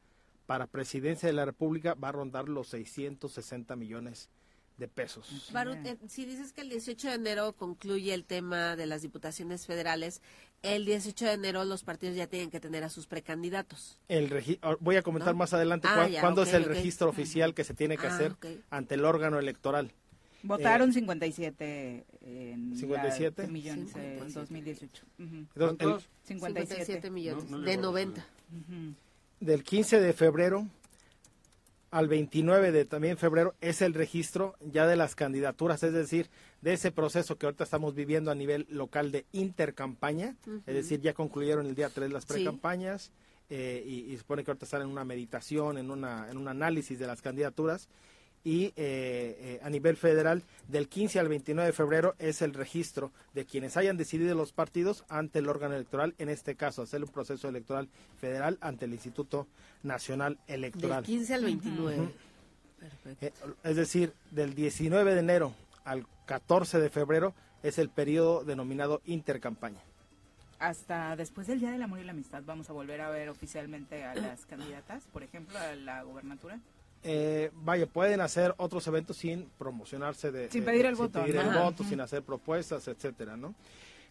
para presidencia de la República va a rondar los 660 millones de pesos. Eh, si dices que el 18 de enero concluye el tema de las diputaciones federales, el 18 de enero los partidos ya tienen que tener a sus precandidatos. El voy a comentar más adelante ah, cuándo es el registro oficial que se tiene que ah, hacer ante el órgano electoral. Votaron 57, eh, 57 millones en 2018. 57. millones. De 90. Del 15 de febrero al 29 de también febrero es el registro ya de las candidaturas, es decir, de ese proceso que ahorita estamos viviendo a nivel local de intercampaña, es decir, ya concluyeron el día 3 las precampañas eh, y, y, se supone que ahorita están en una meditación, en, una, en un análisis de las candidaturas y eh, eh, a nivel federal del 15 al 29 de febrero es el registro de quienes hayan decidido los partidos ante el órgano electoral, en este caso hacer un proceso electoral federal ante el Instituto Nacional Electoral. Del 15 al 29. Eh, es decir, del 19 de enero al 14 de febrero es el periodo denominado intercampaña. Hasta después del Día del Amor y la Amistad vamos a volver a ver oficialmente a las candidatas, por ejemplo, a la gobernatura eh, vaya, pueden hacer otros eventos sin promocionarse de... Sin pedir el voto. Sin pedir el voto, sin hacer propuestas, etcétera, ¿no?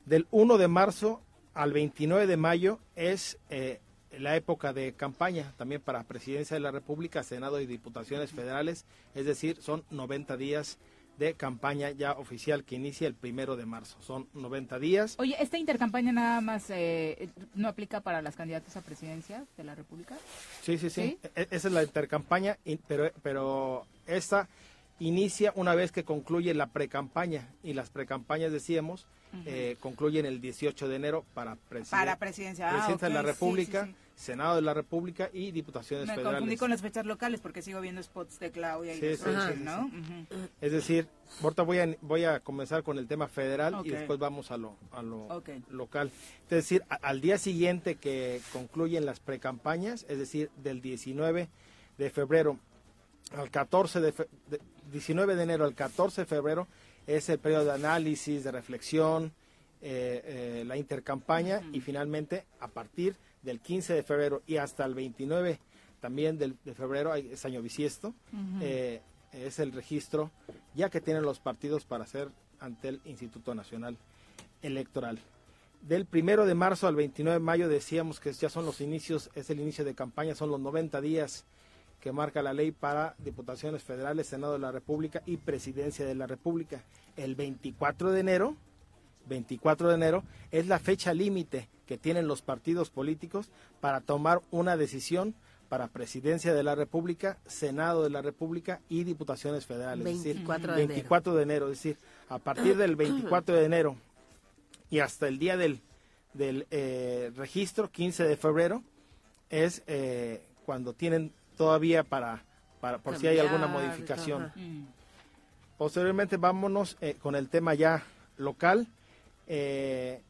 Del 1 de marzo al 29 de mayo es eh, la época de campaña también para Presidencia de la República, Senado y Diputaciones Federales, es decir, son 90 días de campaña ya oficial que inicia el primero de marzo. Son 90 días. Oye, ¿esta intercampaña nada más eh, no aplica para las candidatas a presidencia de la República? Sí, sí, sí. E, esa es la intercampaña, pero, pero esta inicia una vez que concluye la precampaña y las precampañas, decíamos, eh, concluyen el 18 de enero para, para presidencia, ah, presidencia de la República. Senado de la República y diputaciones federales. Me confundí con las fechas locales porque sigo viendo spots de Claudia y de ¿no? Es decir, ahorita voy a, voy a comenzar con el tema federal y después vamos a lo, a lo local. Es decir, al día siguiente que concluyen las precampañas, es decir, del 19 de febrero al 14 de, 19 de enero al 14 de febrero es el periodo de análisis, de reflexión, eh, eh, la intercampaña y finalmente a partir del 15 de febrero y hasta el 29 también del, de febrero, es año bisiesto, eh, es el registro ya que tienen los partidos para hacer ante el Instituto Nacional Electoral. Del primero de marzo al 29 de mayo decíamos que ya son los inicios, es el inicio de campaña, son los 90 días que marca la ley para diputaciones federales, Senado de la República y Presidencia de la República. El 24 de enero, 24 de enero, es la fecha límite que tienen los partidos políticos para tomar una decisión para presidencia de la República, Senado de la República y diputaciones federales. 24 de 24 de enero, es decir, a partir del 24 de enero y hasta el día del, del eh, registro, 15 de febrero, es eh, cuando tienen todavía para, para por si hay alguna modificación. Posteriormente vámonos eh, con el tema ya local. Eh,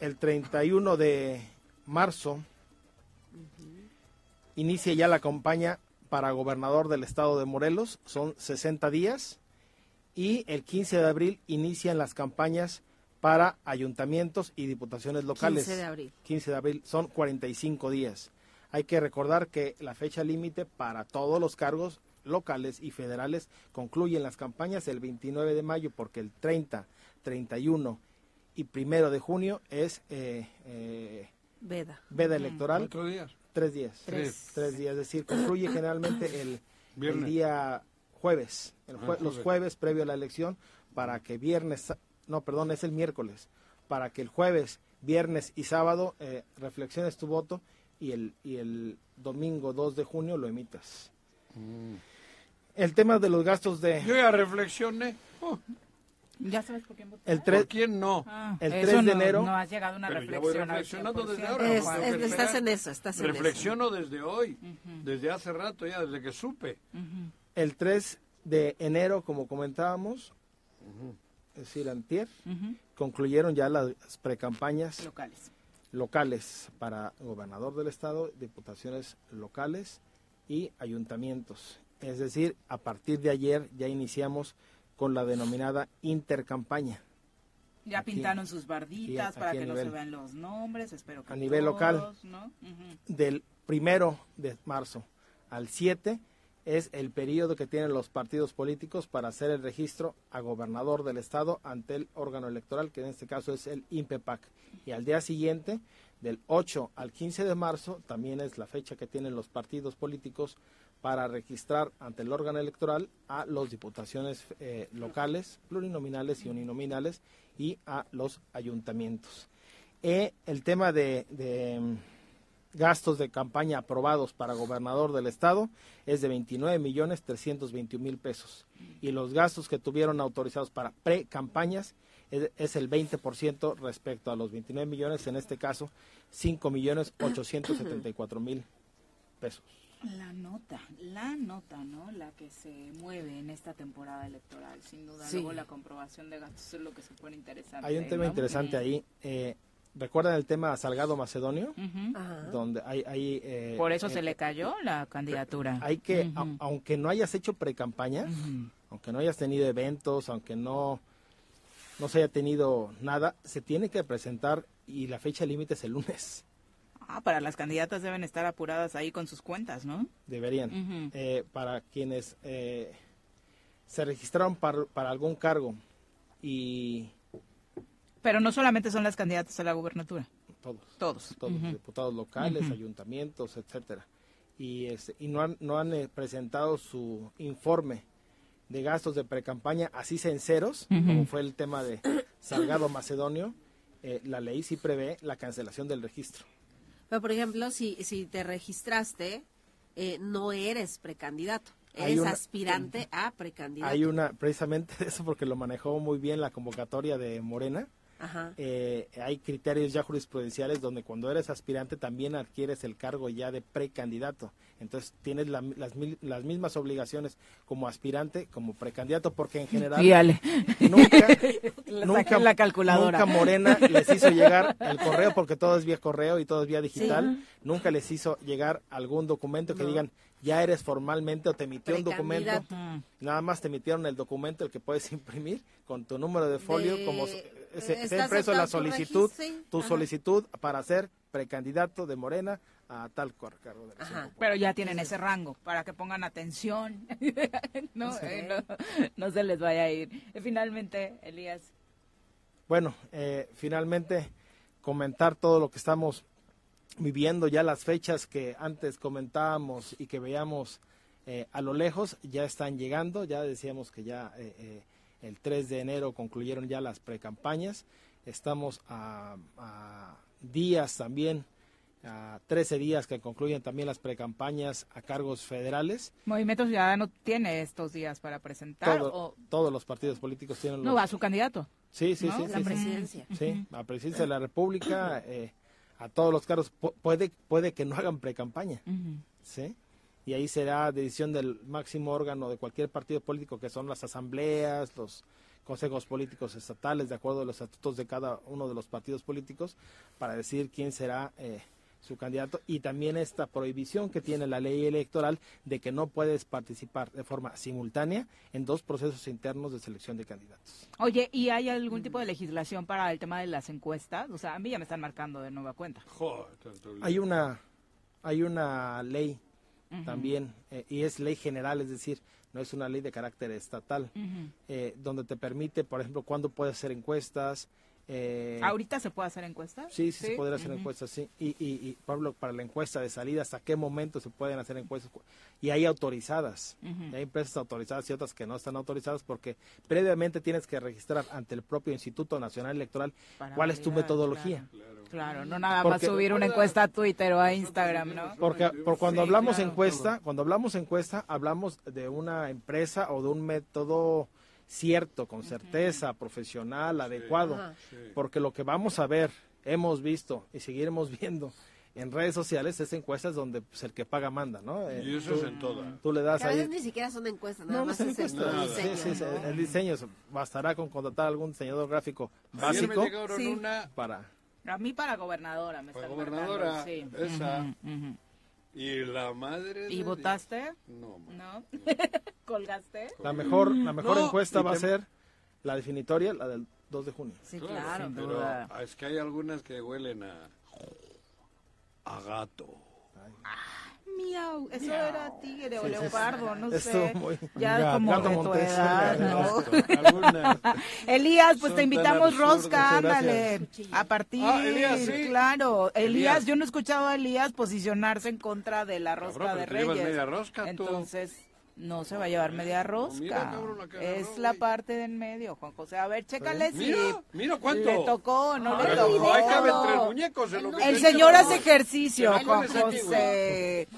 el 31 de marzo inicia ya la campaña para gobernador del estado de Morelos, son 60 días, y el 15 de abril inician las campañas para ayuntamientos y diputaciones locales. 15 de abril. 15 de abril, son 45 días. Hay que recordar que la fecha límite para todos los cargos locales y federales concluyen las campañas el 29 de mayo porque el 30, 31 y primero de junio es eh, eh, veda. veda electoral. ¿Cuatro días? Tres días. Tres. Tres días, es decir, concluye generalmente el, día jueves, los jueves previo a la elección, para que viernes, no, perdón, es el miércoles, para que el jueves, viernes y sábado eh, reflexiones tu voto y el, y el domingo 2 de junio lo emitas. Mm. El tema de los gastos de... Yo ya reflexioné. Oh. Ya sabes por quién El 3, ¿Por quién no? Ah, el 3 de enero. No has llegado a una reflexión. reflexionando desde ahora. estás en eso, estás en Reflexiono desde hoy, desde hace rato ya, desde que supe. El 3 de enero, como comentábamos, es decir, antier, concluyeron ya las precampañas locales. locales para gobernador del estado, diputaciones locales y ayuntamientos. Es decir, a partir de ayer ya iniciamos con la denominada intercampaña. Ya pintaron sus barditas para que no se vean los nombres, espero que A nivel local, del primero de marzo al 7 es el periodo que tienen los partidos políticos para hacer el registro a gobernador del estado ante el órgano electoral, que en este caso es el INPEPAC. Y al día siguiente, del 8 al 15 de marzo, también es la fecha que tienen los partidos políticos para registrar ante el órgano electoral a los diputaciones eh, locales, plurinominales y uninominales y a los ayuntamientos. Eh, el tema de gastos de campaña aprobados para gobernador del estado es de 29 millones 321 mil pesos y los gastos que tuvieron autorizados para pre-campañas es, el 20% respecto a los 29 millones, en este caso 5 millones 874 mil pesos. La nota, la nota, ¿no? La que se mueve en esta temporada electoral, sin duda. Luego la comprobación de gastos es lo que se pone interesante. Hay un tema interesante ahí. Eh, ¿Recuerdan el tema Salgado Macedonio? Donde hay... hay eh, Por eso se le cayó la candidatura. Hay que, aunque no hayas hecho pre-campaña, aunque no hayas tenido eventos, aunque no, no se haya tenido nada, se tiene que presentar y la fecha límite es el lunes. Ah, para las candidatas deben estar apuradas ahí con sus cuentas, ¿no? Deberían. Eh, para quienes eh, se registraron para algún cargo y pero no solamente son las candidatas a la gubernatura. Todos. Todos. Todos, diputados locales, ayuntamientos, etcétera. Y, este, y no han, no han eh, presentado su informe de gastos de precampaña así sinceros, como fue el tema de Salgado Macedonio, eh, la ley sí prevé la cancelación del registro. Pero, por ejemplo, si, si te registraste, eh, no eres precandidato. Eres aspirante a precandidato. Hay una, precisamente [laughs] eso porque lo manejó muy bien la convocatoria de Morena, eh, hay criterios ya jurisprudenciales donde cuando eres aspirante también adquieres el cargo ya de precandidato. Entonces tienes las, las, mismas obligaciones como aspirante, como precandidato, porque en general nunca, [laughs] nunca, la calculadora. nunca Morena les hizo llegar el correo, porque todo es vía correo y todo es vía digital, nunca les hizo llegar algún documento que digan ya eres formalmente o te emitió un documento, nada más te emitieron el documento el que puedes [laughs] imprimir con tu número de folio como se, se impreso la solicitud, tu solicitud para ser precandidato de Morena a tal cargo de Pero ya tienen ese rango para que pongan atención, [laughs] no, eh, no, se les vaya a ir. finalmente, Elías. Bueno, eh, finalmente comentar todo lo que estamos viviendo, ya las fechas que antes comentábamos y que veíamos eh, a lo lejos ya están llegando, ya decíamos que ya el 3 de enero concluyeron ya las precampañas. Estamos a, días también, a 13 días que concluyen también las precampañas a cargos federales. Movimiento Ciudadano tiene estos días para presentar. Todos los partidos políticos tienen. No, a su candidato. Sí, sí, sí. La presidencia. Sí, a la presidencia de la República, eh, a todos los cargos. puede, puede que no hagan precampaña. Sí y ahí será decisión del máximo órgano de cualquier partido político, que son las asambleas, los consejos políticos estatales, de acuerdo a los estatutos de cada uno de los partidos políticos, para decir quién será eh, su candidato y también esta prohibición que tiene la ley electoral de que no puedes participar de forma simultánea en dos procesos internos de selección de candidatos. Oye, ¿y hay algún tipo de legislación para el tema de las encuestas? O sea, a mí ya me están marcando de nueva cuenta. hay una hay una ley también, eh, y es ley general, es decir, no es una ley de carácter estatal, eh, donde te permite, por ejemplo, cuándo puedes hacer encuestas. Eh, ¿Ahorita se puede hacer encuestas? Sí, sí, se puede hacer encuestas, sí. Y, y, y, Pablo, para la encuesta de salida, ¿hasta qué momento se pueden hacer encuestas? Y hay autorizadas, hay empresas autorizadas y otras que no están autorizadas porque previamente tienes que registrar ante el propio Instituto Nacional Electoral cuál es tu metodología. Claro, no nada más subir una encuesta a Twitter o a Instagram, ¿no? Porque por cuando hablamos encuesta, cuando hablamos encuesta, hablamos de una empresa o de un método cierto, con certeza, profesional, adecuado, porque lo que vamos a ver, hemos visto y seguiremos [laughs] viendo en redes sociales es encuestas donde pues, el que paga manda, ¿no? Eh, y eso es en todas. Tú le das a veces ni siquiera son encuestas, nada más es el diseño. Sí, sí, el diseño bastará con contratar algún diseñador gráfico básico para a mí para gobernadora me para gobernadora, sí. esa. Y la madre. ¿Y votaste? No. ¿No? [laughs] ¿Colgaste? La mejor, la mejor encuesta va a ser la definitoria, la del 2 de junio. Sí, claro. pero es que hay algunas que huelen a, a gato. Miau. Eso era tigre o leopardo, no sé. ya como de tu edad, ¿no? [laughs] Elías, pues te invitamos rosca, ándale. A partir, ah, Elías, sí. claro. Elías, yo no he escuchado a Elías posicionarse en contra de la rosca de Reyes. Media rosca, Entonces no se va a llevar media rosca. es la parte de en medio, Juan José. A ver, chécale si mira, cuánto. le tocó o no le tocó. Ahí caben tres muñecos. el señor hace ejercicio, Juan José.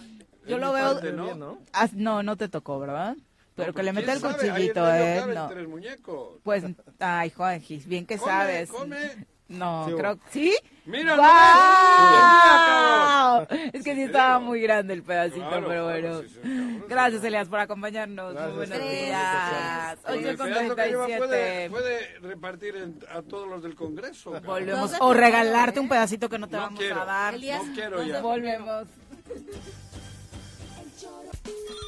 Yo lo veo. ¿no? Ah, no, no te tocó, ¿verdad? Pero que le mete el cuchillito, ¿eh? No. Pues, ay, Juan, bien que sabes. No, creo que sí. ¡Mira! Es que sí estaba muy grande el pedacito, pero bueno. Gracias, Elias, por acompañarnos. Muy buenos días. 8 con 37. Puede, repartir a todos los del Congreso. Volvemos. O regalarte un pedacito que no te vamos a dar. no quiero ya. Volvemos. [laughs]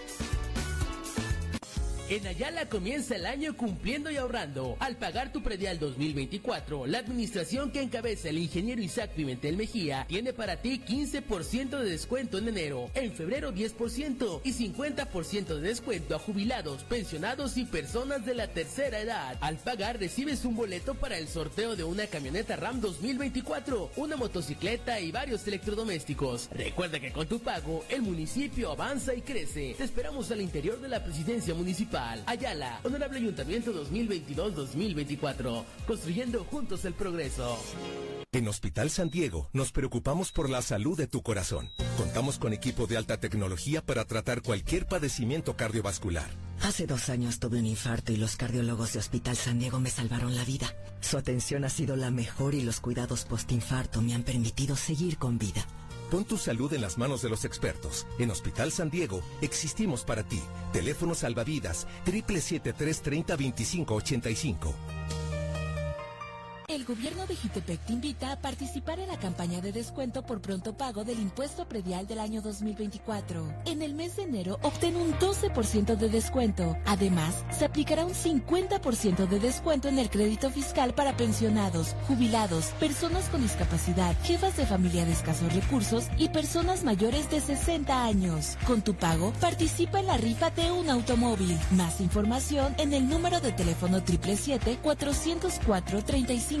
En Ayala comienza el año cumpliendo y ahorrando. Al pagar tu predial 2024, la administración que encabeza el ingeniero Isaac Pimentel Mejía tiene para ti 15% de descuento en enero, en febrero 10% y 50% de descuento a jubilados, pensionados y personas de la tercera edad. Al pagar recibes un boleto para el sorteo de una camioneta RAM 2024, una motocicleta y varios electrodomésticos. Recuerda que con tu pago el municipio avanza y crece. Te esperamos al interior de la presidencia municipal. Ayala, Honorable Ayuntamiento 2022-2024, construyendo juntos el progreso. En Hospital San Diego nos preocupamos por la salud de tu corazón. Contamos con equipo de alta tecnología para tratar cualquier padecimiento cardiovascular. Hace dos años tuve un infarto y los cardiólogos de Hospital San Diego me salvaron la vida. Su atención ha sido la mejor y los cuidados postinfarto me han permitido seguir con vida. Pon tu salud en las manos de los expertos. En Hospital San Diego existimos para ti. Teléfono salvavidas 773 30 25 85. El gobierno de Jitepec te invita a participar en la campaña de descuento por pronto pago del impuesto predial del año 2024. En el mes de enero obtén un 12% de descuento. Además, se aplicará un 50% de descuento en el crédito fiscal para pensionados, jubilados, personas con discapacidad, jefas de familia de escasos recursos y personas mayores de 60 años. Con tu pago, participa en la rifa de un automóvil. Más información en el número de teléfono 777 404 35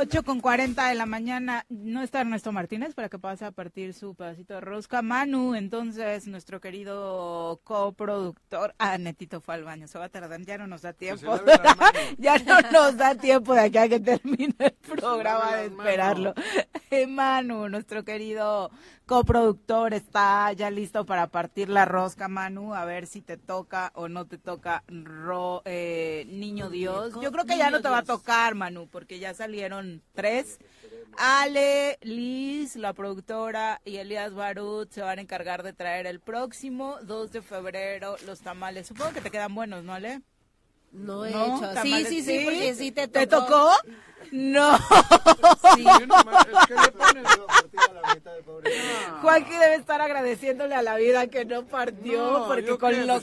8 con 40 de la mañana. No está Ernesto Martínez para que pase a partir su pedacito de rosca. Manu, entonces, nuestro querido coproductor. Ah, Netito fue al baño. Se va a tardar. Ya no nos da tiempo. [laughs] ya no nos da tiempo de acá que termine el programa de esperarlo. [laughs] Manu, nuestro querido coproductor, está ya listo para partir la rosca, Manu. A ver si te toca o no te toca ro, eh, Niño Dios. Yo creo que ya no te va a tocar, Manu, porque ya salieron tres. Ale, Liz, la productora y Elías Barut se van a encargar de traer el próximo 2 de febrero los tamales. Supongo que te quedan buenos, ¿no, Ale? No he hecho. Sí, sí, sí, porque sí te tocó. ¿Te tocó? No. Sí. Juanqui debe estar agradeciéndole a la vida que no partió, porque con los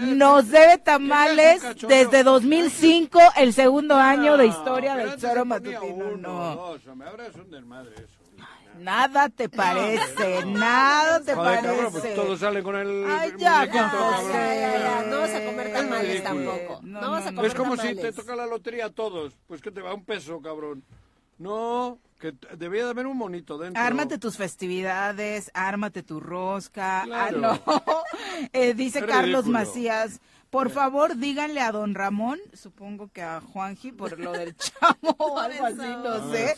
nos debe tamales desde 2005, el segundo año de historia del Choro Matutino. No. Ahora es un desmadre eso. Nada te parece, nada te Joder, parece. Cabrón, pues todo sale con el. Ay, ya, ya, No vas a comer tamales tampoco. No, vas a comer Es como si te toca la lotería a todos. Pues que te va un peso, cabrón. No. que debía de haber un monito dentro. Ármate tus festividades, ármate tu rosca. Ah, no. [laughs] eh, dice Carlos Macías, por favor, díganle a don Ramón, supongo que a Juanji, por lo del chamo [laughs] o algo así, no ah, sé,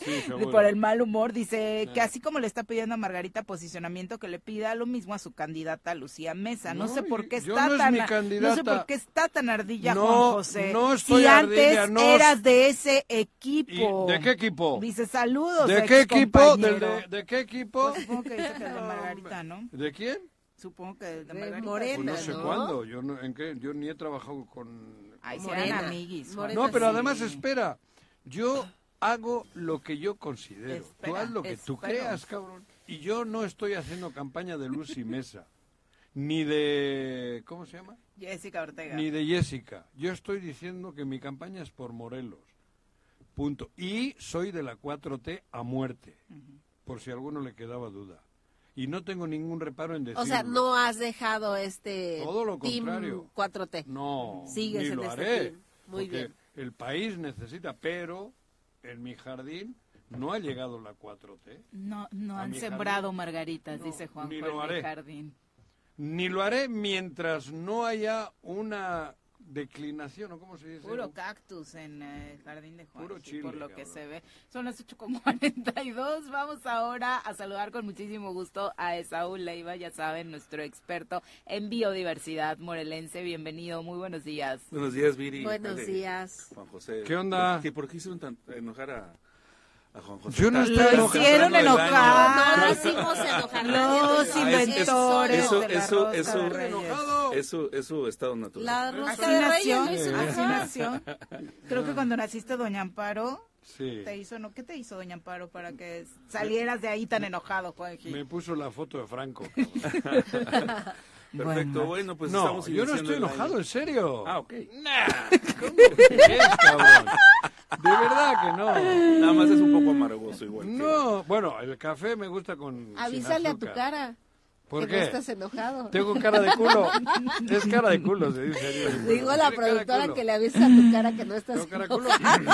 por el mal humor, dice que así como le está pidiendo a Margarita posicionamiento, que le pida lo mismo a su candidata Lucía Mesa. No, sé por qué está tan no sé por qué está tan ardilla Juan José. No estoy si antes eras de ese equipo. ¿De qué equipo? Dice saludos. ¿De qué equipo? ¿De, qué equipo? Pues supongo que dice que de [laughs] Margarita, ¿no? ¿De quién? Supongo que de, Morena, pues no sé cuándo, yo, no, ¿en qué? yo ni he trabajado con... Ay, Morena. amiguis. no, pero además espera, yo hago lo que yo considero, tú haz lo que tú creas, cabrón. Y yo no estoy haciendo campaña de Luz y Mesa, [laughs] ni de... ¿cómo se llama? Jessica Ortega. Ni de Jessica. Yo estoy diciendo que mi campaña es por Morelos. Punto. Y soy de la 4T a muerte, por si a alguno le quedaba duda y no tengo ningún reparo en decirlo. O sea, no has dejado este Todo lo contrario. 4T. No, Sigues ni en lo este haré. Muy bien. El país necesita, pero en mi jardín no ha llegado la 4T. No, no han sembrado margaritas, dice Juan ni lo haré. jardín. Ni lo haré mientras no haya una declinación, ¿o cómo se dice? Puro cactus en el jardín de Juan, por lo que se ve. Son las 8.42, vamos ahora a saludar con muchísimo gusto a Esaú Leiva, ya saben, nuestro experto en biodiversidad morelense. Bienvenido, muy buenos días. Buenos días, Viri. Buenos días. Juan José. ¿Qué onda? ¿Por qué, por qué hicieron enojar a yo no estoy lo hicieron enojar. No lo hicimos enojar. Los inventores. Eso, de la eso, eso, eso, es su estado natural. La rosca de Reyes. Así nació. Creo que cuando naciste, Doña Amparo. Sí. Te hizo, ¿no? ¿Qué te hizo Doña Amparo para que salieras de ahí tan enojado, Juanji? Me puso la foto de Franco. [laughs] Perfecto, bueno, pues no, estamos yo no estoy enojado, en serio. Ah, ok. Nah, ¿cómo que es, cabrón? [laughs] De verdad que no. Nada más es un poco amargoso igual. No, bueno, el café me gusta con Avísale a tu cara. ¿Por que qué? No estás enojado. Tengo cara de culo. [laughs] es cara de culo, se dice. Digo la productora que le avisa a tu cara que no estás cara culo?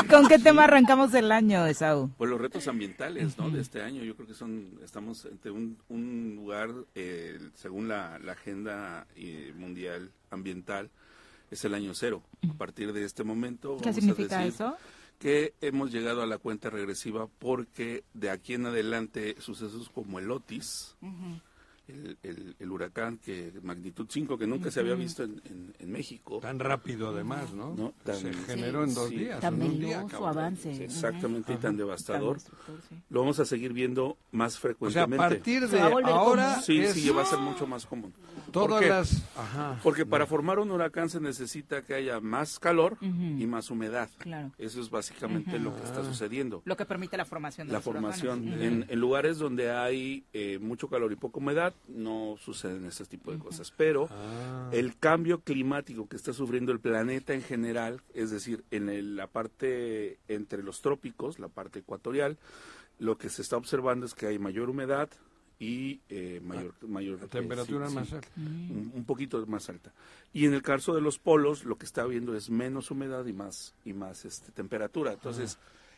¿Con qué tema arrancamos el año, Esaú? Pues los retos ambientales, ¿no? De este año. Yo creo que son, estamos ante un, un lugar, eh, según la, la agenda eh, mundial ambiental, es el año cero. A partir de este momento. ¿Qué significa eso? Que hemos llegado a la cuenta regresiva porque de aquí en adelante sucesos como el Otis, el, el, huracán que magnitud 5 que nunca se había visto en, en, México. Tan rápido además, ¿no? se generó en dos días. Tan en un día, avance. exactamente, y tan devastador. Lo vamos a seguir viendo más frecuentemente. O sea, a partir de ahora... Sí, sí, va a ser mucho más común. Todas las... Porque para formar un huracán se necesita que haya más calor y más humedad. Claro. Eso es básicamente lo que está sucediendo. Lo que permite la formación de La formación. En, en, lugares donde hay eh, mucho calor y poca humedad, no suceden ese tipo de cosas. Pero ah. el cambio climático que está sufriendo el planeta en general, es decir, en la parte entre los trópicos, la parte ecuatorial, lo que se está observando es que hay mayor humedad y eh, mayor, mayor temperatura más alta. Un, poquito más alta. Y en el caso de los polos, lo que está habiendo es menos humedad y más y más este, temperatura. Entonces,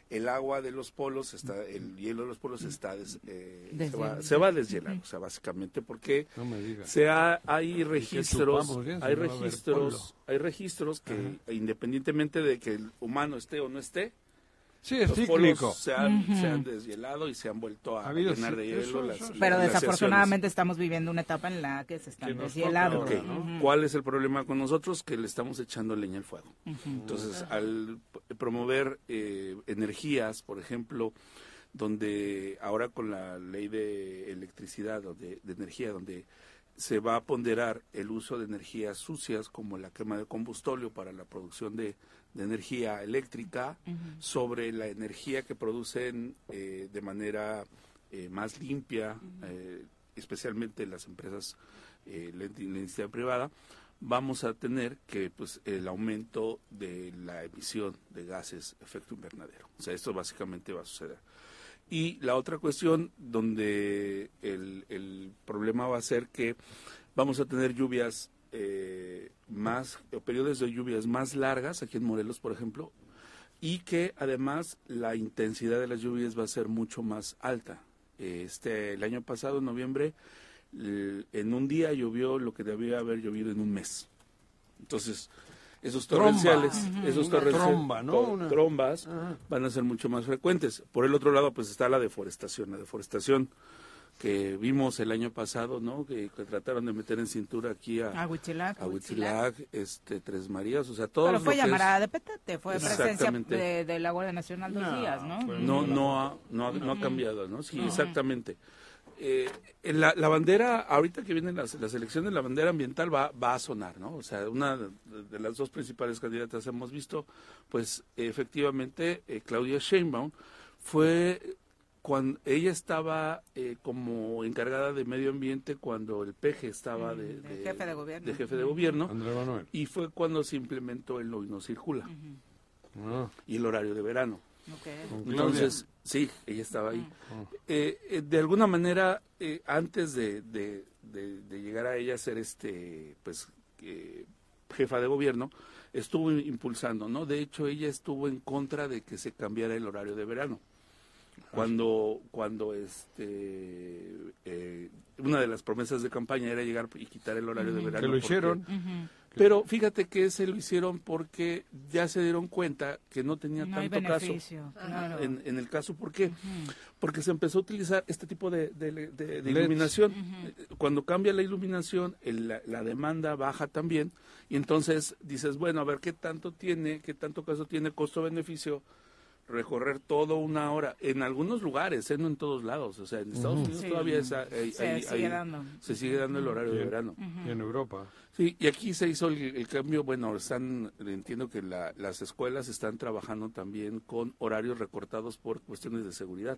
el agua de los polos está el hielo de los polos está eh, se, va, se, va, a deshilar o sea básicamente porque se hay registros hay registros hay registros que independientemente de que el humano esté o no esté Sí, es cíclico. Se han, se han, deshielado y se han vuelto a llenar de hielo. las, Pero desafortunadamente estamos viviendo una etapa en la que se están deshielando. ¿Cuál es el problema con nosotros? Que le estamos echando leña al fuego. Entonces, al promover eh, energías, por ejemplo, donde ahora con la ley de electricidad o de energía, donde se va a ponderar el uso de energías sucias como la quema de combustóleo para la producción de, energía eléctrica sobre la energía que producen eh, de manera eh, más limpia, eh, especialmente las empresas, la, iniciativa privada, vamos a tener que pues el aumento de la emisión de gases efecto invernadero. O sea, esto básicamente va a suceder. Y la otra cuestión donde el, el problema va a ser que vamos a tener lluvias eh, más, o periodos de lluvias más largas, aquí en Morelos, por ejemplo, y que además la intensidad de las lluvias va a ser mucho más alta. Este, el año pasado, en noviembre, en un día llovió lo que debía haber llovido en un mes. Entonces, esos torrenciales, esos torrenciales, trombas van a ser mucho más frecuentes. Por el otro lado, pues está la deforestación. La deforestación que vimos el año pasado, ¿no? Que, trataron de meter en cintura aquí a, a Huitzilac, este, Tres Marías, o sea, todo Pero fue llamada de petete, fue presencia de, la Guardia Nacional dos días, ¿no? No, no ha, no ha, no ha cambiado, ¿no? Sí, exactamente. Eh, la, la, bandera, ahorita que vienen las, las, elecciones, la bandera ambiental va, va a sonar, ¿no? O sea, una de, las dos principales candidatas hemos visto, pues efectivamente eh, Claudia Sheinbaum fue cuando ella estaba eh, como encargada de medio ambiente cuando el peje estaba de, jefe de gobierno, de jefe de gobierno y fue cuando se implementó el hoy no circula. Ah. y el horario de verano. Entonces, sí, ella estaba ahí. Eh, eh, de alguna manera, antes de, de, llegar a ella a ser este, pues, jefa de gobierno, estuvo impulsando, ¿no? De hecho, ella estuvo en contra de que se cambiara el horario de verano cuando cuando este eh, una de las promesas de campaña era llegar y quitar el horario de verano que lo hicieron. Pero fíjate que se lo hicieron porque ya se dieron cuenta que no tenía tanto caso. en, en, el caso ¿por qué? porque se empezó a utilizar este tipo de, de, iluminación. Cuando cambia la iluminación la, la demanda baja también. Y entonces dices bueno a ver qué tanto tiene qué tanto caso tiene costo beneficio recorrer todo una hora en algunos lugares, ¿eh? no en todos lados. O sea, en Estados Unidos todavía se, sigue dando. se sigue dando el horario de verano. Y en Europa. Sí, y aquí se hizo el, cambio. Bueno, están entiendo que las escuelas están trabajando también con horarios recortados por cuestiones de seguridad.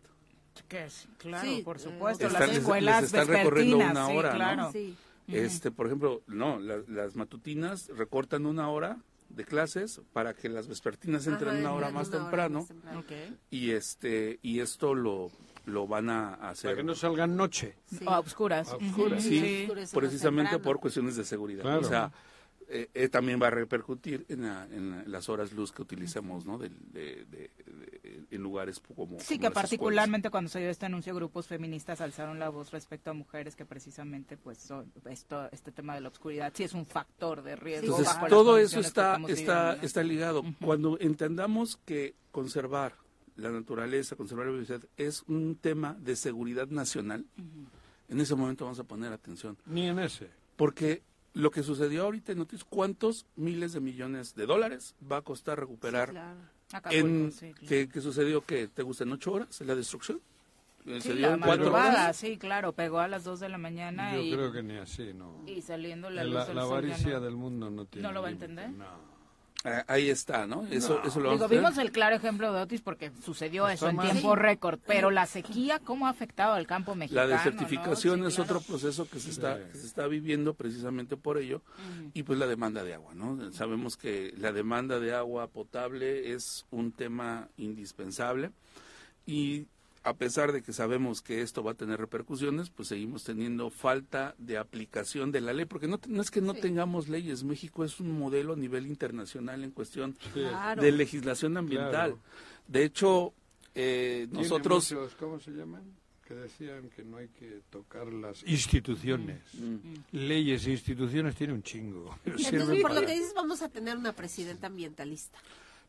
Que claro, por supuesto. las escuelas están recorriendo una hora, claro. Este, por ejemplo, no, las matutinas recortan una hora de clases para que las vespertinas entren una hora más temprano, y este y esto lo lo van a hacer para que no salgan noche. A oscuras, sí, precisamente por cuestiones de seguridad. O sea eh, eh, también va a repercutir en, en, las horas luz que utilicemos ¿no? de, en lugares como sí que particularmente cuando se dio este anuncio grupos feministas alzaron la voz respecto a mujeres que precisamente pues son, esto este tema de la oscuridad sí es un factor de riesgo entonces todo eso está está está ligado. Cuando entendamos que conservar la naturaleza conservar la biodiversidad es un tema de seguridad nacional en ese momento vamos a poner atención. Ni en ese. Porque lo que sucedió ahorita en noticias, ¿cuántos miles de millones de dólares va a costar recuperar? en, ¿qué, sucedió? que ¿Te gustan ocho horas la destrucción? Sí, la madrugada, sí, claro, pegó a las dos de la mañana Yo creo que ni así, no. Y saliendo la luz La, la avaricia del mundo no tiene ¿No lo va a entender? No. Ah, ahí está, ¿no? Eso, eso lo Digo, vimos el claro ejemplo de Otis porque sucedió eso en tiempo récord, pero la sequía, ¿cómo ha afectado al campo mexicano? La desertificación es otro proceso que se está se está viviendo precisamente por ello. Y pues la demanda de agua, ¿no? Sabemos que la demanda de agua potable es un tema indispensable. Y a pesar de que sabemos que esto va a tener repercusiones, pues seguimos teniendo falta de aplicación de la ley, porque no, es que no tengamos leyes, México es un modelo a nivel internacional en cuestión de legislación ambiental. De hecho, eh, nosotros... ¿Cómo se llaman? Que decían que no hay que tocar las instituciones. Mm. Leyes e instituciones tiene un chingo. [laughs] Entonces, por lo que dices, vamos a tener una presidenta ambientalista.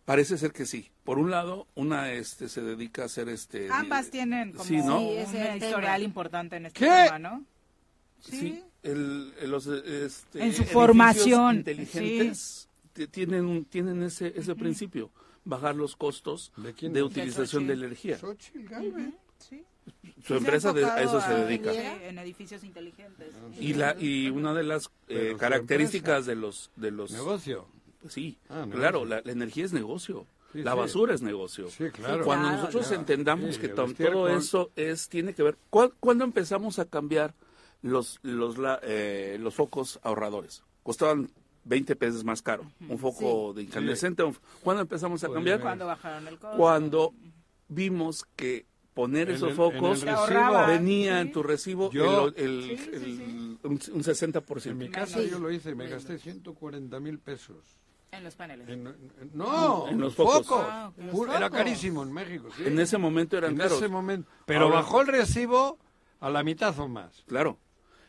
Parece ser que sí. Por un lado, una este se dedica a hacer este ambas tienen como sí, ¿no? un historial importante en este tema, ¿no? Sí, el, los este, en su formación inteligentes tienen tienen ese ese principio, bajar los costos de, utilización de, energía. Sí. Su empresa de, a eso se dedica. En edificios inteligentes. Y la y una de las eh, características de los de los negocio sí, ah, claro, la, energía es negocio. la basura es negocio. Sí, claro. Cuando nosotros entendamos que todo eso es tiene que ver. ¿Cuándo empezamos a cambiar los los eh, los focos ahorradores? Costaban 20 pesos más caro. Un foco de incandescente. ¿Cuándo empezamos a cambiar? Cuando bajaron el costo. Cuando vimos que poner esos focos venía en tu recibo el, un, 60%. En mi casa yo lo hice, me gasté 140 mil pesos En los paneles. no, en los focos. Ah, era carísimo en México. Sí. En ese momento eran en Ese momento. Pero bajó el recibo a la mitad o más. Claro.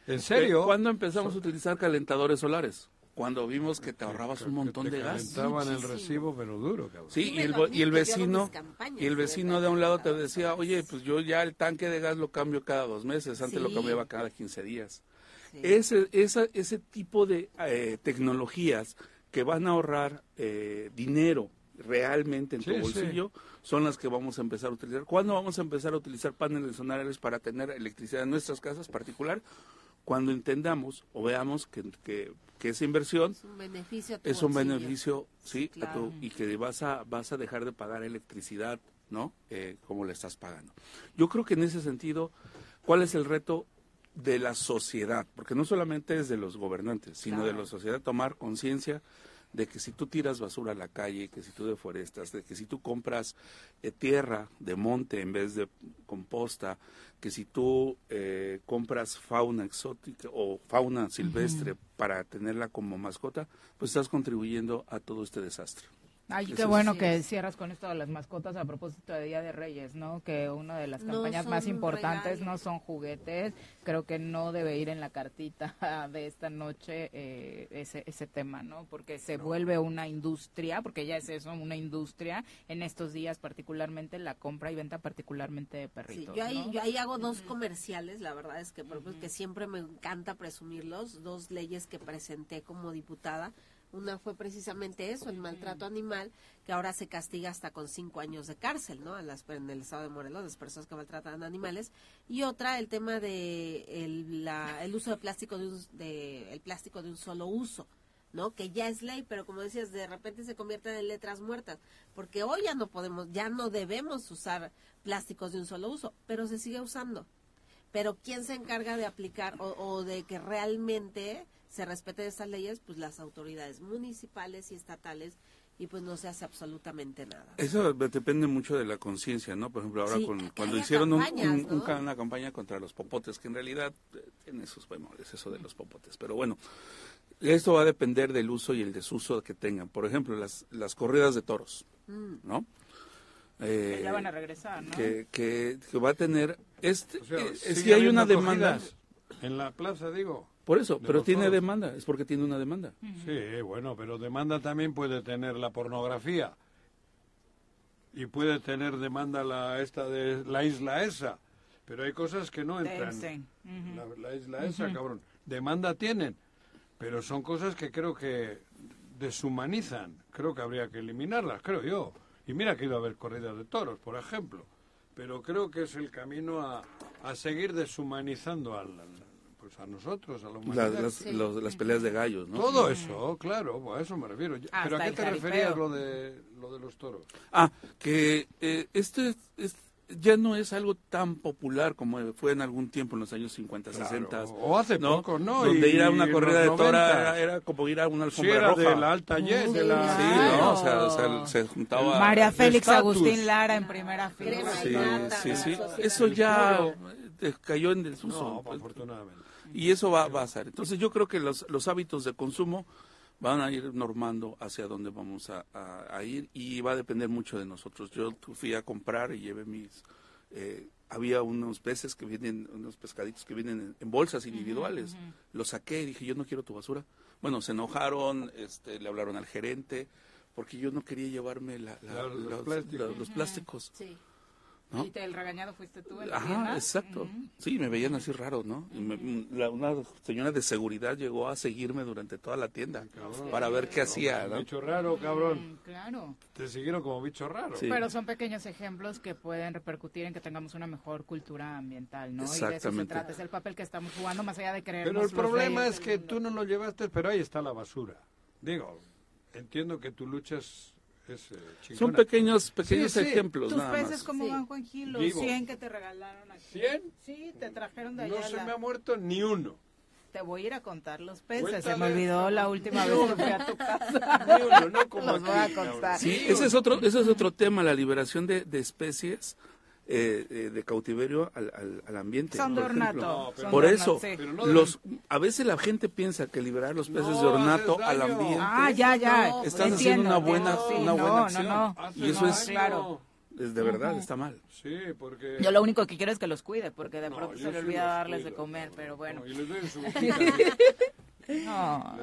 ¿En serio? ¿Cuándo empezamos a utilizar calentadores solares? Cuando vimos que te ahorrabas un montón de gas. Calentaban el recibo, pero duro, cabrón. Sí, y el, y el vecino, y el vecino de un lado te decía, oye, pues yo ya el tanque de gas lo cambio cada dos meses, antes lo cambiaba cada 15 días. Ese, esa, ese tipo de eh, tecnologías que van a ahorrar eh, dinero realmente en tu bolsillo son las que vamos a empezar a utilizar. ¿Cuándo vamos a empezar a utilizar paneles solares para tener electricidad en nuestras casas particular? Cuando entendamos o veamos que, que, esa inversión es un beneficio, es un beneficio sí, y que vas a, vas a dejar de pagar electricidad, ¿no? Eh, como le estás pagando. Yo creo que en ese sentido, ¿cuál es el reto? De la sociedad, porque no solamente es de los gobernantes, sino de la sociedad tomar conciencia de que si tú tiras basura a la calle, que si tú deforestas, de que si tú compras eh, tierra de monte en vez de composta, que si tú eh, compras fauna exótica o fauna silvestre para tenerla como mascota, pues estás contribuyendo a todo este desastre. Ay, qué bueno que cierras con esto de las mascotas a propósito de Día de Reyes, ¿no? Que una de las campañas más importantes no son juguetes. Creo que no debe ir en la cartita [laughs] de esta noche eh, ese, ese tema, ¿no? Porque se vuelve una industria, porque ya es eso, una industria en estos días, particularmente la compra y venta particularmente de perritos. Sí, yo, ahí, yo ahí hago dos comerciales, la verdad es que, que siempre me encanta presumirlos, dos leyes que presenté como diputada una fue precisamente eso, el maltrato animal, que ahora se castiga hasta con cinco años de cárcel, ¿no? A las, en el estado de Morelos, las personas que maltratan animales. Y otra, el tema de el, la, el uso de plástico de, un, de el plástico de un solo uso. ¿no? Que ya es ley, pero como decías, de repente se convierten en letras muertas, porque hoy ya no podemos, ya no debemos usar plásticos de un solo uso, pero se sigue usando. Pero ¿quién se encarga de aplicar o, o de que realmente se respeten estas leyes, pues las autoridades municipales y estatales y pues no se hace absolutamente nada. Eso depende mucho de la conciencia, ¿no? Por ejemplo, ahora con, cuando hicieron una campaña contra los popotes, que en realidad eh, tiene sus bemoles eso de los popotes, pero bueno, esto va a depender del uso y el desuso que tengan. Por ejemplo, las, las corridas de toros, mm. ¿no? que ya van a regresar, ¿no? Que, que, va a tener... Este, eh, si hay una demanda... En la plaza, digo. Por eso, pero tiene demanda, es porque tiene una demanda. Sí, bueno, pero demanda también puede tener la pornografía. Y puede tener demanda la esta de la isla esa. Pero hay cosas que no entran. la, isla esa, cabrón. Demanda tienen, pero son cosas que creo que deshumanizan. Creo que habría que eliminarlas, creo yo. Y mira que iba a haber corridas de toros, por ejemplo. Pero creo que es el camino a, a seguir deshumanizando al, pues a nosotros, a la humanidad. Las, peleas de gallos, ¿no? Todo eso, claro, a eso me refiero. ¿Pero a qué te referías lo de, lo de los toros? Ah, que eh, este ya no es algo tan popular como fue en algún tiempo en los años 50, 60. O hace poco, ¿no? Donde ir a una corrida de tora era, como ir a una alfombra sí, de la alta yes, de la... Sí, ¿no? O sea, se juntaba... María Félix Agustín Lara en primera fila. Sí, sí, sí. Eso ya cayó en desuso. No, afortunadamente. Y eso va, a ser. Entonces yo creo que los, los hábitos de consumo van a ir normando hacia dónde vamos a, ir y va a depender mucho de nosotros. Yo fui a comprar y llevé mis... Eh, había unos peces que vienen, unos pescaditos que vienen en, bolsas individuales. Los saqué y dije, yo no quiero tu basura. Bueno, se enojaron, este, le hablaron al gerente, porque yo no quería llevarme la, los, plásticos. Sí. ¿Y el regañado fuiste tú? Ajá, exacto. Sí, me veían así raro, ¿no? Y una señora de seguridad llegó a seguirme durante toda la tienda para ver qué hacía, ¿no? Bicho raro, cabrón. claro. Te siguieron como bicho raro. Pero son pequeños ejemplos que pueden repercutir en que tengamos una mejor cultura ambiental, ¿no? Exactamente. Y de eso se trata, es el papel que estamos jugando más allá de creer. Pero el problema es que tú no lo llevaste, pero ahí está la basura. Digo, entiendo que tú luchas eh, Son pequeños pequeños ejemplos. Tus peces como van Juan Gil, los 100 que te regalaron aquí. ¿100? Sí, te trajeron de allá. No se me ha muerto ni uno. Te voy a ir a contar los peces. Se me olvidó la última vez que fui a tu casa. [laughs] Ni uno, no como los voy a contar. Sí, ese es otro, ese es otro tema, la liberación de, de especies eh, eh, de cautiverio al, al, ambiente. Son de ornato. por eso, los, a veces la gente piensa que liberar los peces de ornato al ambiente. Ah, ya, ya. Estás haciendo una buena, una buena acción. y eso es claro. Es de verdad, está mal. Sí, porque... Yo lo único que quiero es que los cuide, porque de pronto se le olvida darles de comer, pero bueno. y les doy su [laughs] No,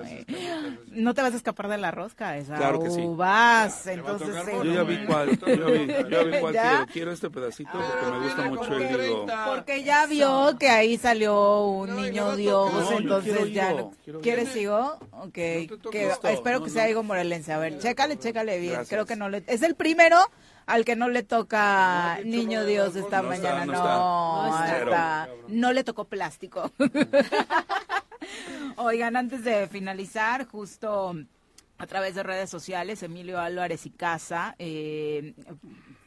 no te vas a escapar de la rosca, esa. Claro que sí. Vas, entonces. Yo ya vi cuál, yo vi, yo vi cuál quiero. Quiero este pedacito porque me gusta mucho el higo. Porque ya vio que ahí salió un niño Dios, entonces ya. ¿Quieres higo? Ok. que, espero que sea higo morelense. A ver, chécale, chécale bien. Creo que no le. Es el primero al que no le toca Niño Dios esta mañana. no, no le tocó plástico. [laughs] Oigan, antes de finalizar, justo a través de redes sociales, Emilio Álvarez y Casa eh,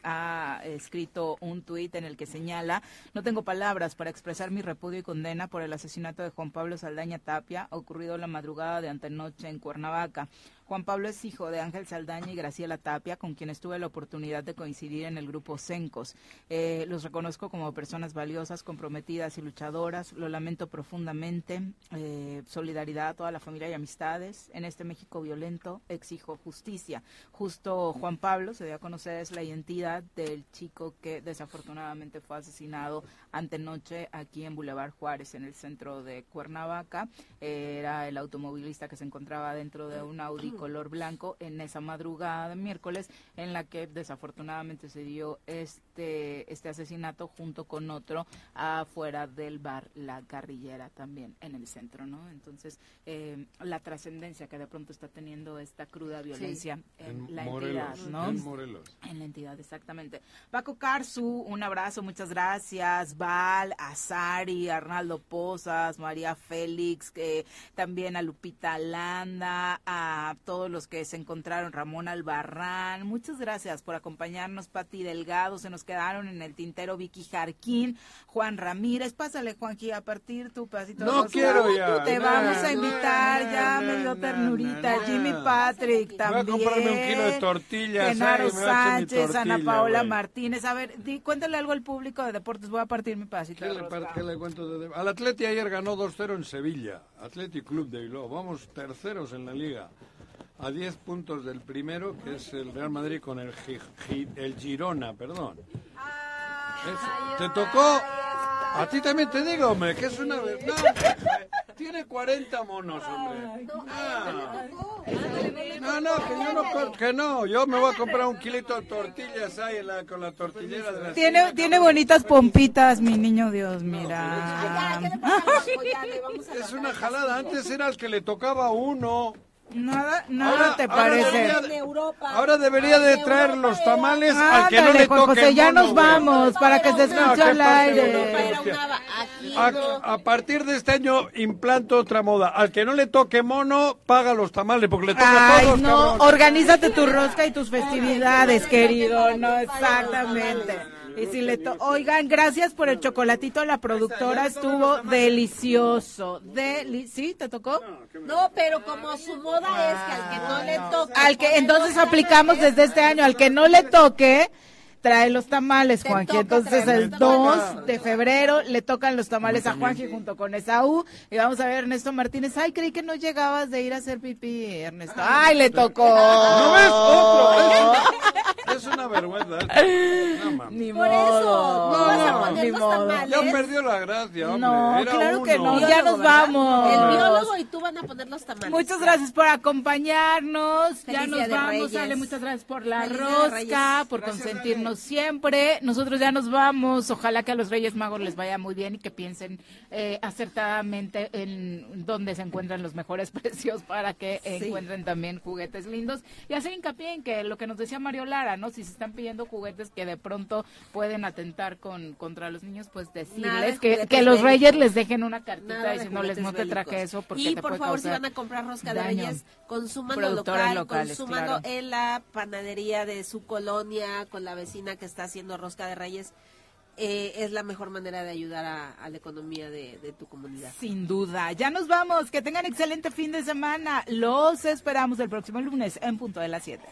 ha escrito un tuit en el que señala, no tengo palabras para expresar mi repudio y condena por el asesinato de Juan Pablo Saldaña Tapia, ocurrido la madrugada de antenoche en Cuernavaca. Juan Pablo es hijo de Ángel Saldaña y Graciela Tapia, con quienes tuve la oportunidad de coincidir en el grupo Sencos. Eh, los reconozco como personas valiosas, comprometidas y luchadoras. Lo lamento profundamente. Eh, solidaridad a toda la familia y amistades. En este México violento exijo justicia. Justo Juan Pablo, se dio a conocer, es la identidad del chico que desafortunadamente fue asesinado antenoche aquí en Boulevard Juárez, en el centro de Cuernavaca. era el automovilista que se encontraba dentro de un Audi color blanco en esa madrugada de miércoles en la que desafortunadamente se dio este, este asesinato junto con otro afuera del bar La Carrillera también en el centro, ¿no? Entonces, eh, la trascendencia que de pronto está teniendo esta cruda violencia en, la entidad, ¿no? En Morelos. En la entidad, exactamente. Paco Carzu, un abrazo, muchas gracias. Val, Azari, Arnaldo Pozas, María Félix, que también a Lupita Landa, a todos los que se encontraron, Ramón Albarrán, muchas gracias por acompañarnos, Pati Delgado, se nos quedaron en el tintero Vicky Jarquín, Juan Ramírez, pásale Juanqui a partir tu pedacito No quiero ya. Te vamos a invitar, ya me dio ternurita, Jimmy Patrick también. Voy a comprarme un kilo de tortillas. Genaro Sánchez, Ana Paola Martínez, a ver, di, cuéntale algo al público de deportes, voy a partir mi pedacito ¿Qué, le, ¿qué le, cuento de Al Atleti ayer ganó 2-0 en Sevilla, Atleti Club de Bilbao, vamos terceros en la liga a 10 puntos del primero, que es el Real Madrid con el, el Girona, perdón. te tocó, a ti también te digo, hombre, que es una verdad. Tiene 40 monos, hombre. Ah. No, no, que yo no, que no, yo me voy a comprar un kilito de tortillas ahí con la tortillera de la Tiene, tiene bonitas pompitas, mi niño Dios, mira. Es una jalada, antes era el que le tocaba uno. Nada, nada te parece. Ahora debería, de traer los tamales al que no le toque José, ya nos vamos para que se escuche al aire. A, partir de este año implanto otra moda. Al que no le toque mono, paga los tamales porque le toca Ay, no, organízate tu rosca y tus festividades, querido. No, exactamente. Y si le Oigan, gracias por el chocolatito. La productora estuvo delicioso. Deli ¿Sí? ¿Te tocó? No, pero como su moda es que al que no le toque. Al que entonces aplicamos desde este año, al que no le toque trae los tamales, Juanji. Entonces el 2 de febrero le tocan los tamales a Juanji junto con Esaú. Y vamos a ver, Ernesto Martínez. Ay, creí que no llegabas de ir a hacer pipí, Ernesto. Ay, le tocó. ¿No ves? Otro. [laughs] Es una vergüenza. No, Ni Por eso. No, vas a poner los tamales. Ya perdió la gracia, hombre. No, claro que no. Ya nos vamos. El biólogo y tú van a poner los tamales. Muchas gracias por acompañarnos. ya nos vamos. Sale, muchas gracias por la rosca, por consentirnos siempre. Nosotros ya nos vamos. Ojalá que a los Reyes Magos les vaya muy bien y que piensen eh, acertadamente en dónde se encuentran los mejores [laughs] precios para que encuentren también juguetes lindos. Y hacer hincapié en que lo que nos decía Mario Lara, ¿no? Si se están pidiendo juguetes que de pronto pueden atentar con contra los niños, pues decirles que, que, los Reyes les dejen una cartita diciéndoles no te traje eso porque y te por favor si van a comprar rosca de Reyes consúmanlo local, locales, consúmanlo en la panadería de su colonia con la vecina que está haciendo rosca de reyes, eh, es la mejor manera de ayudar a, la economía de, de, tu comunidad. Sin duda. Ya nos vamos. Que tengan excelente fin de semana. Los esperamos el próximo lunes en punto de las 7.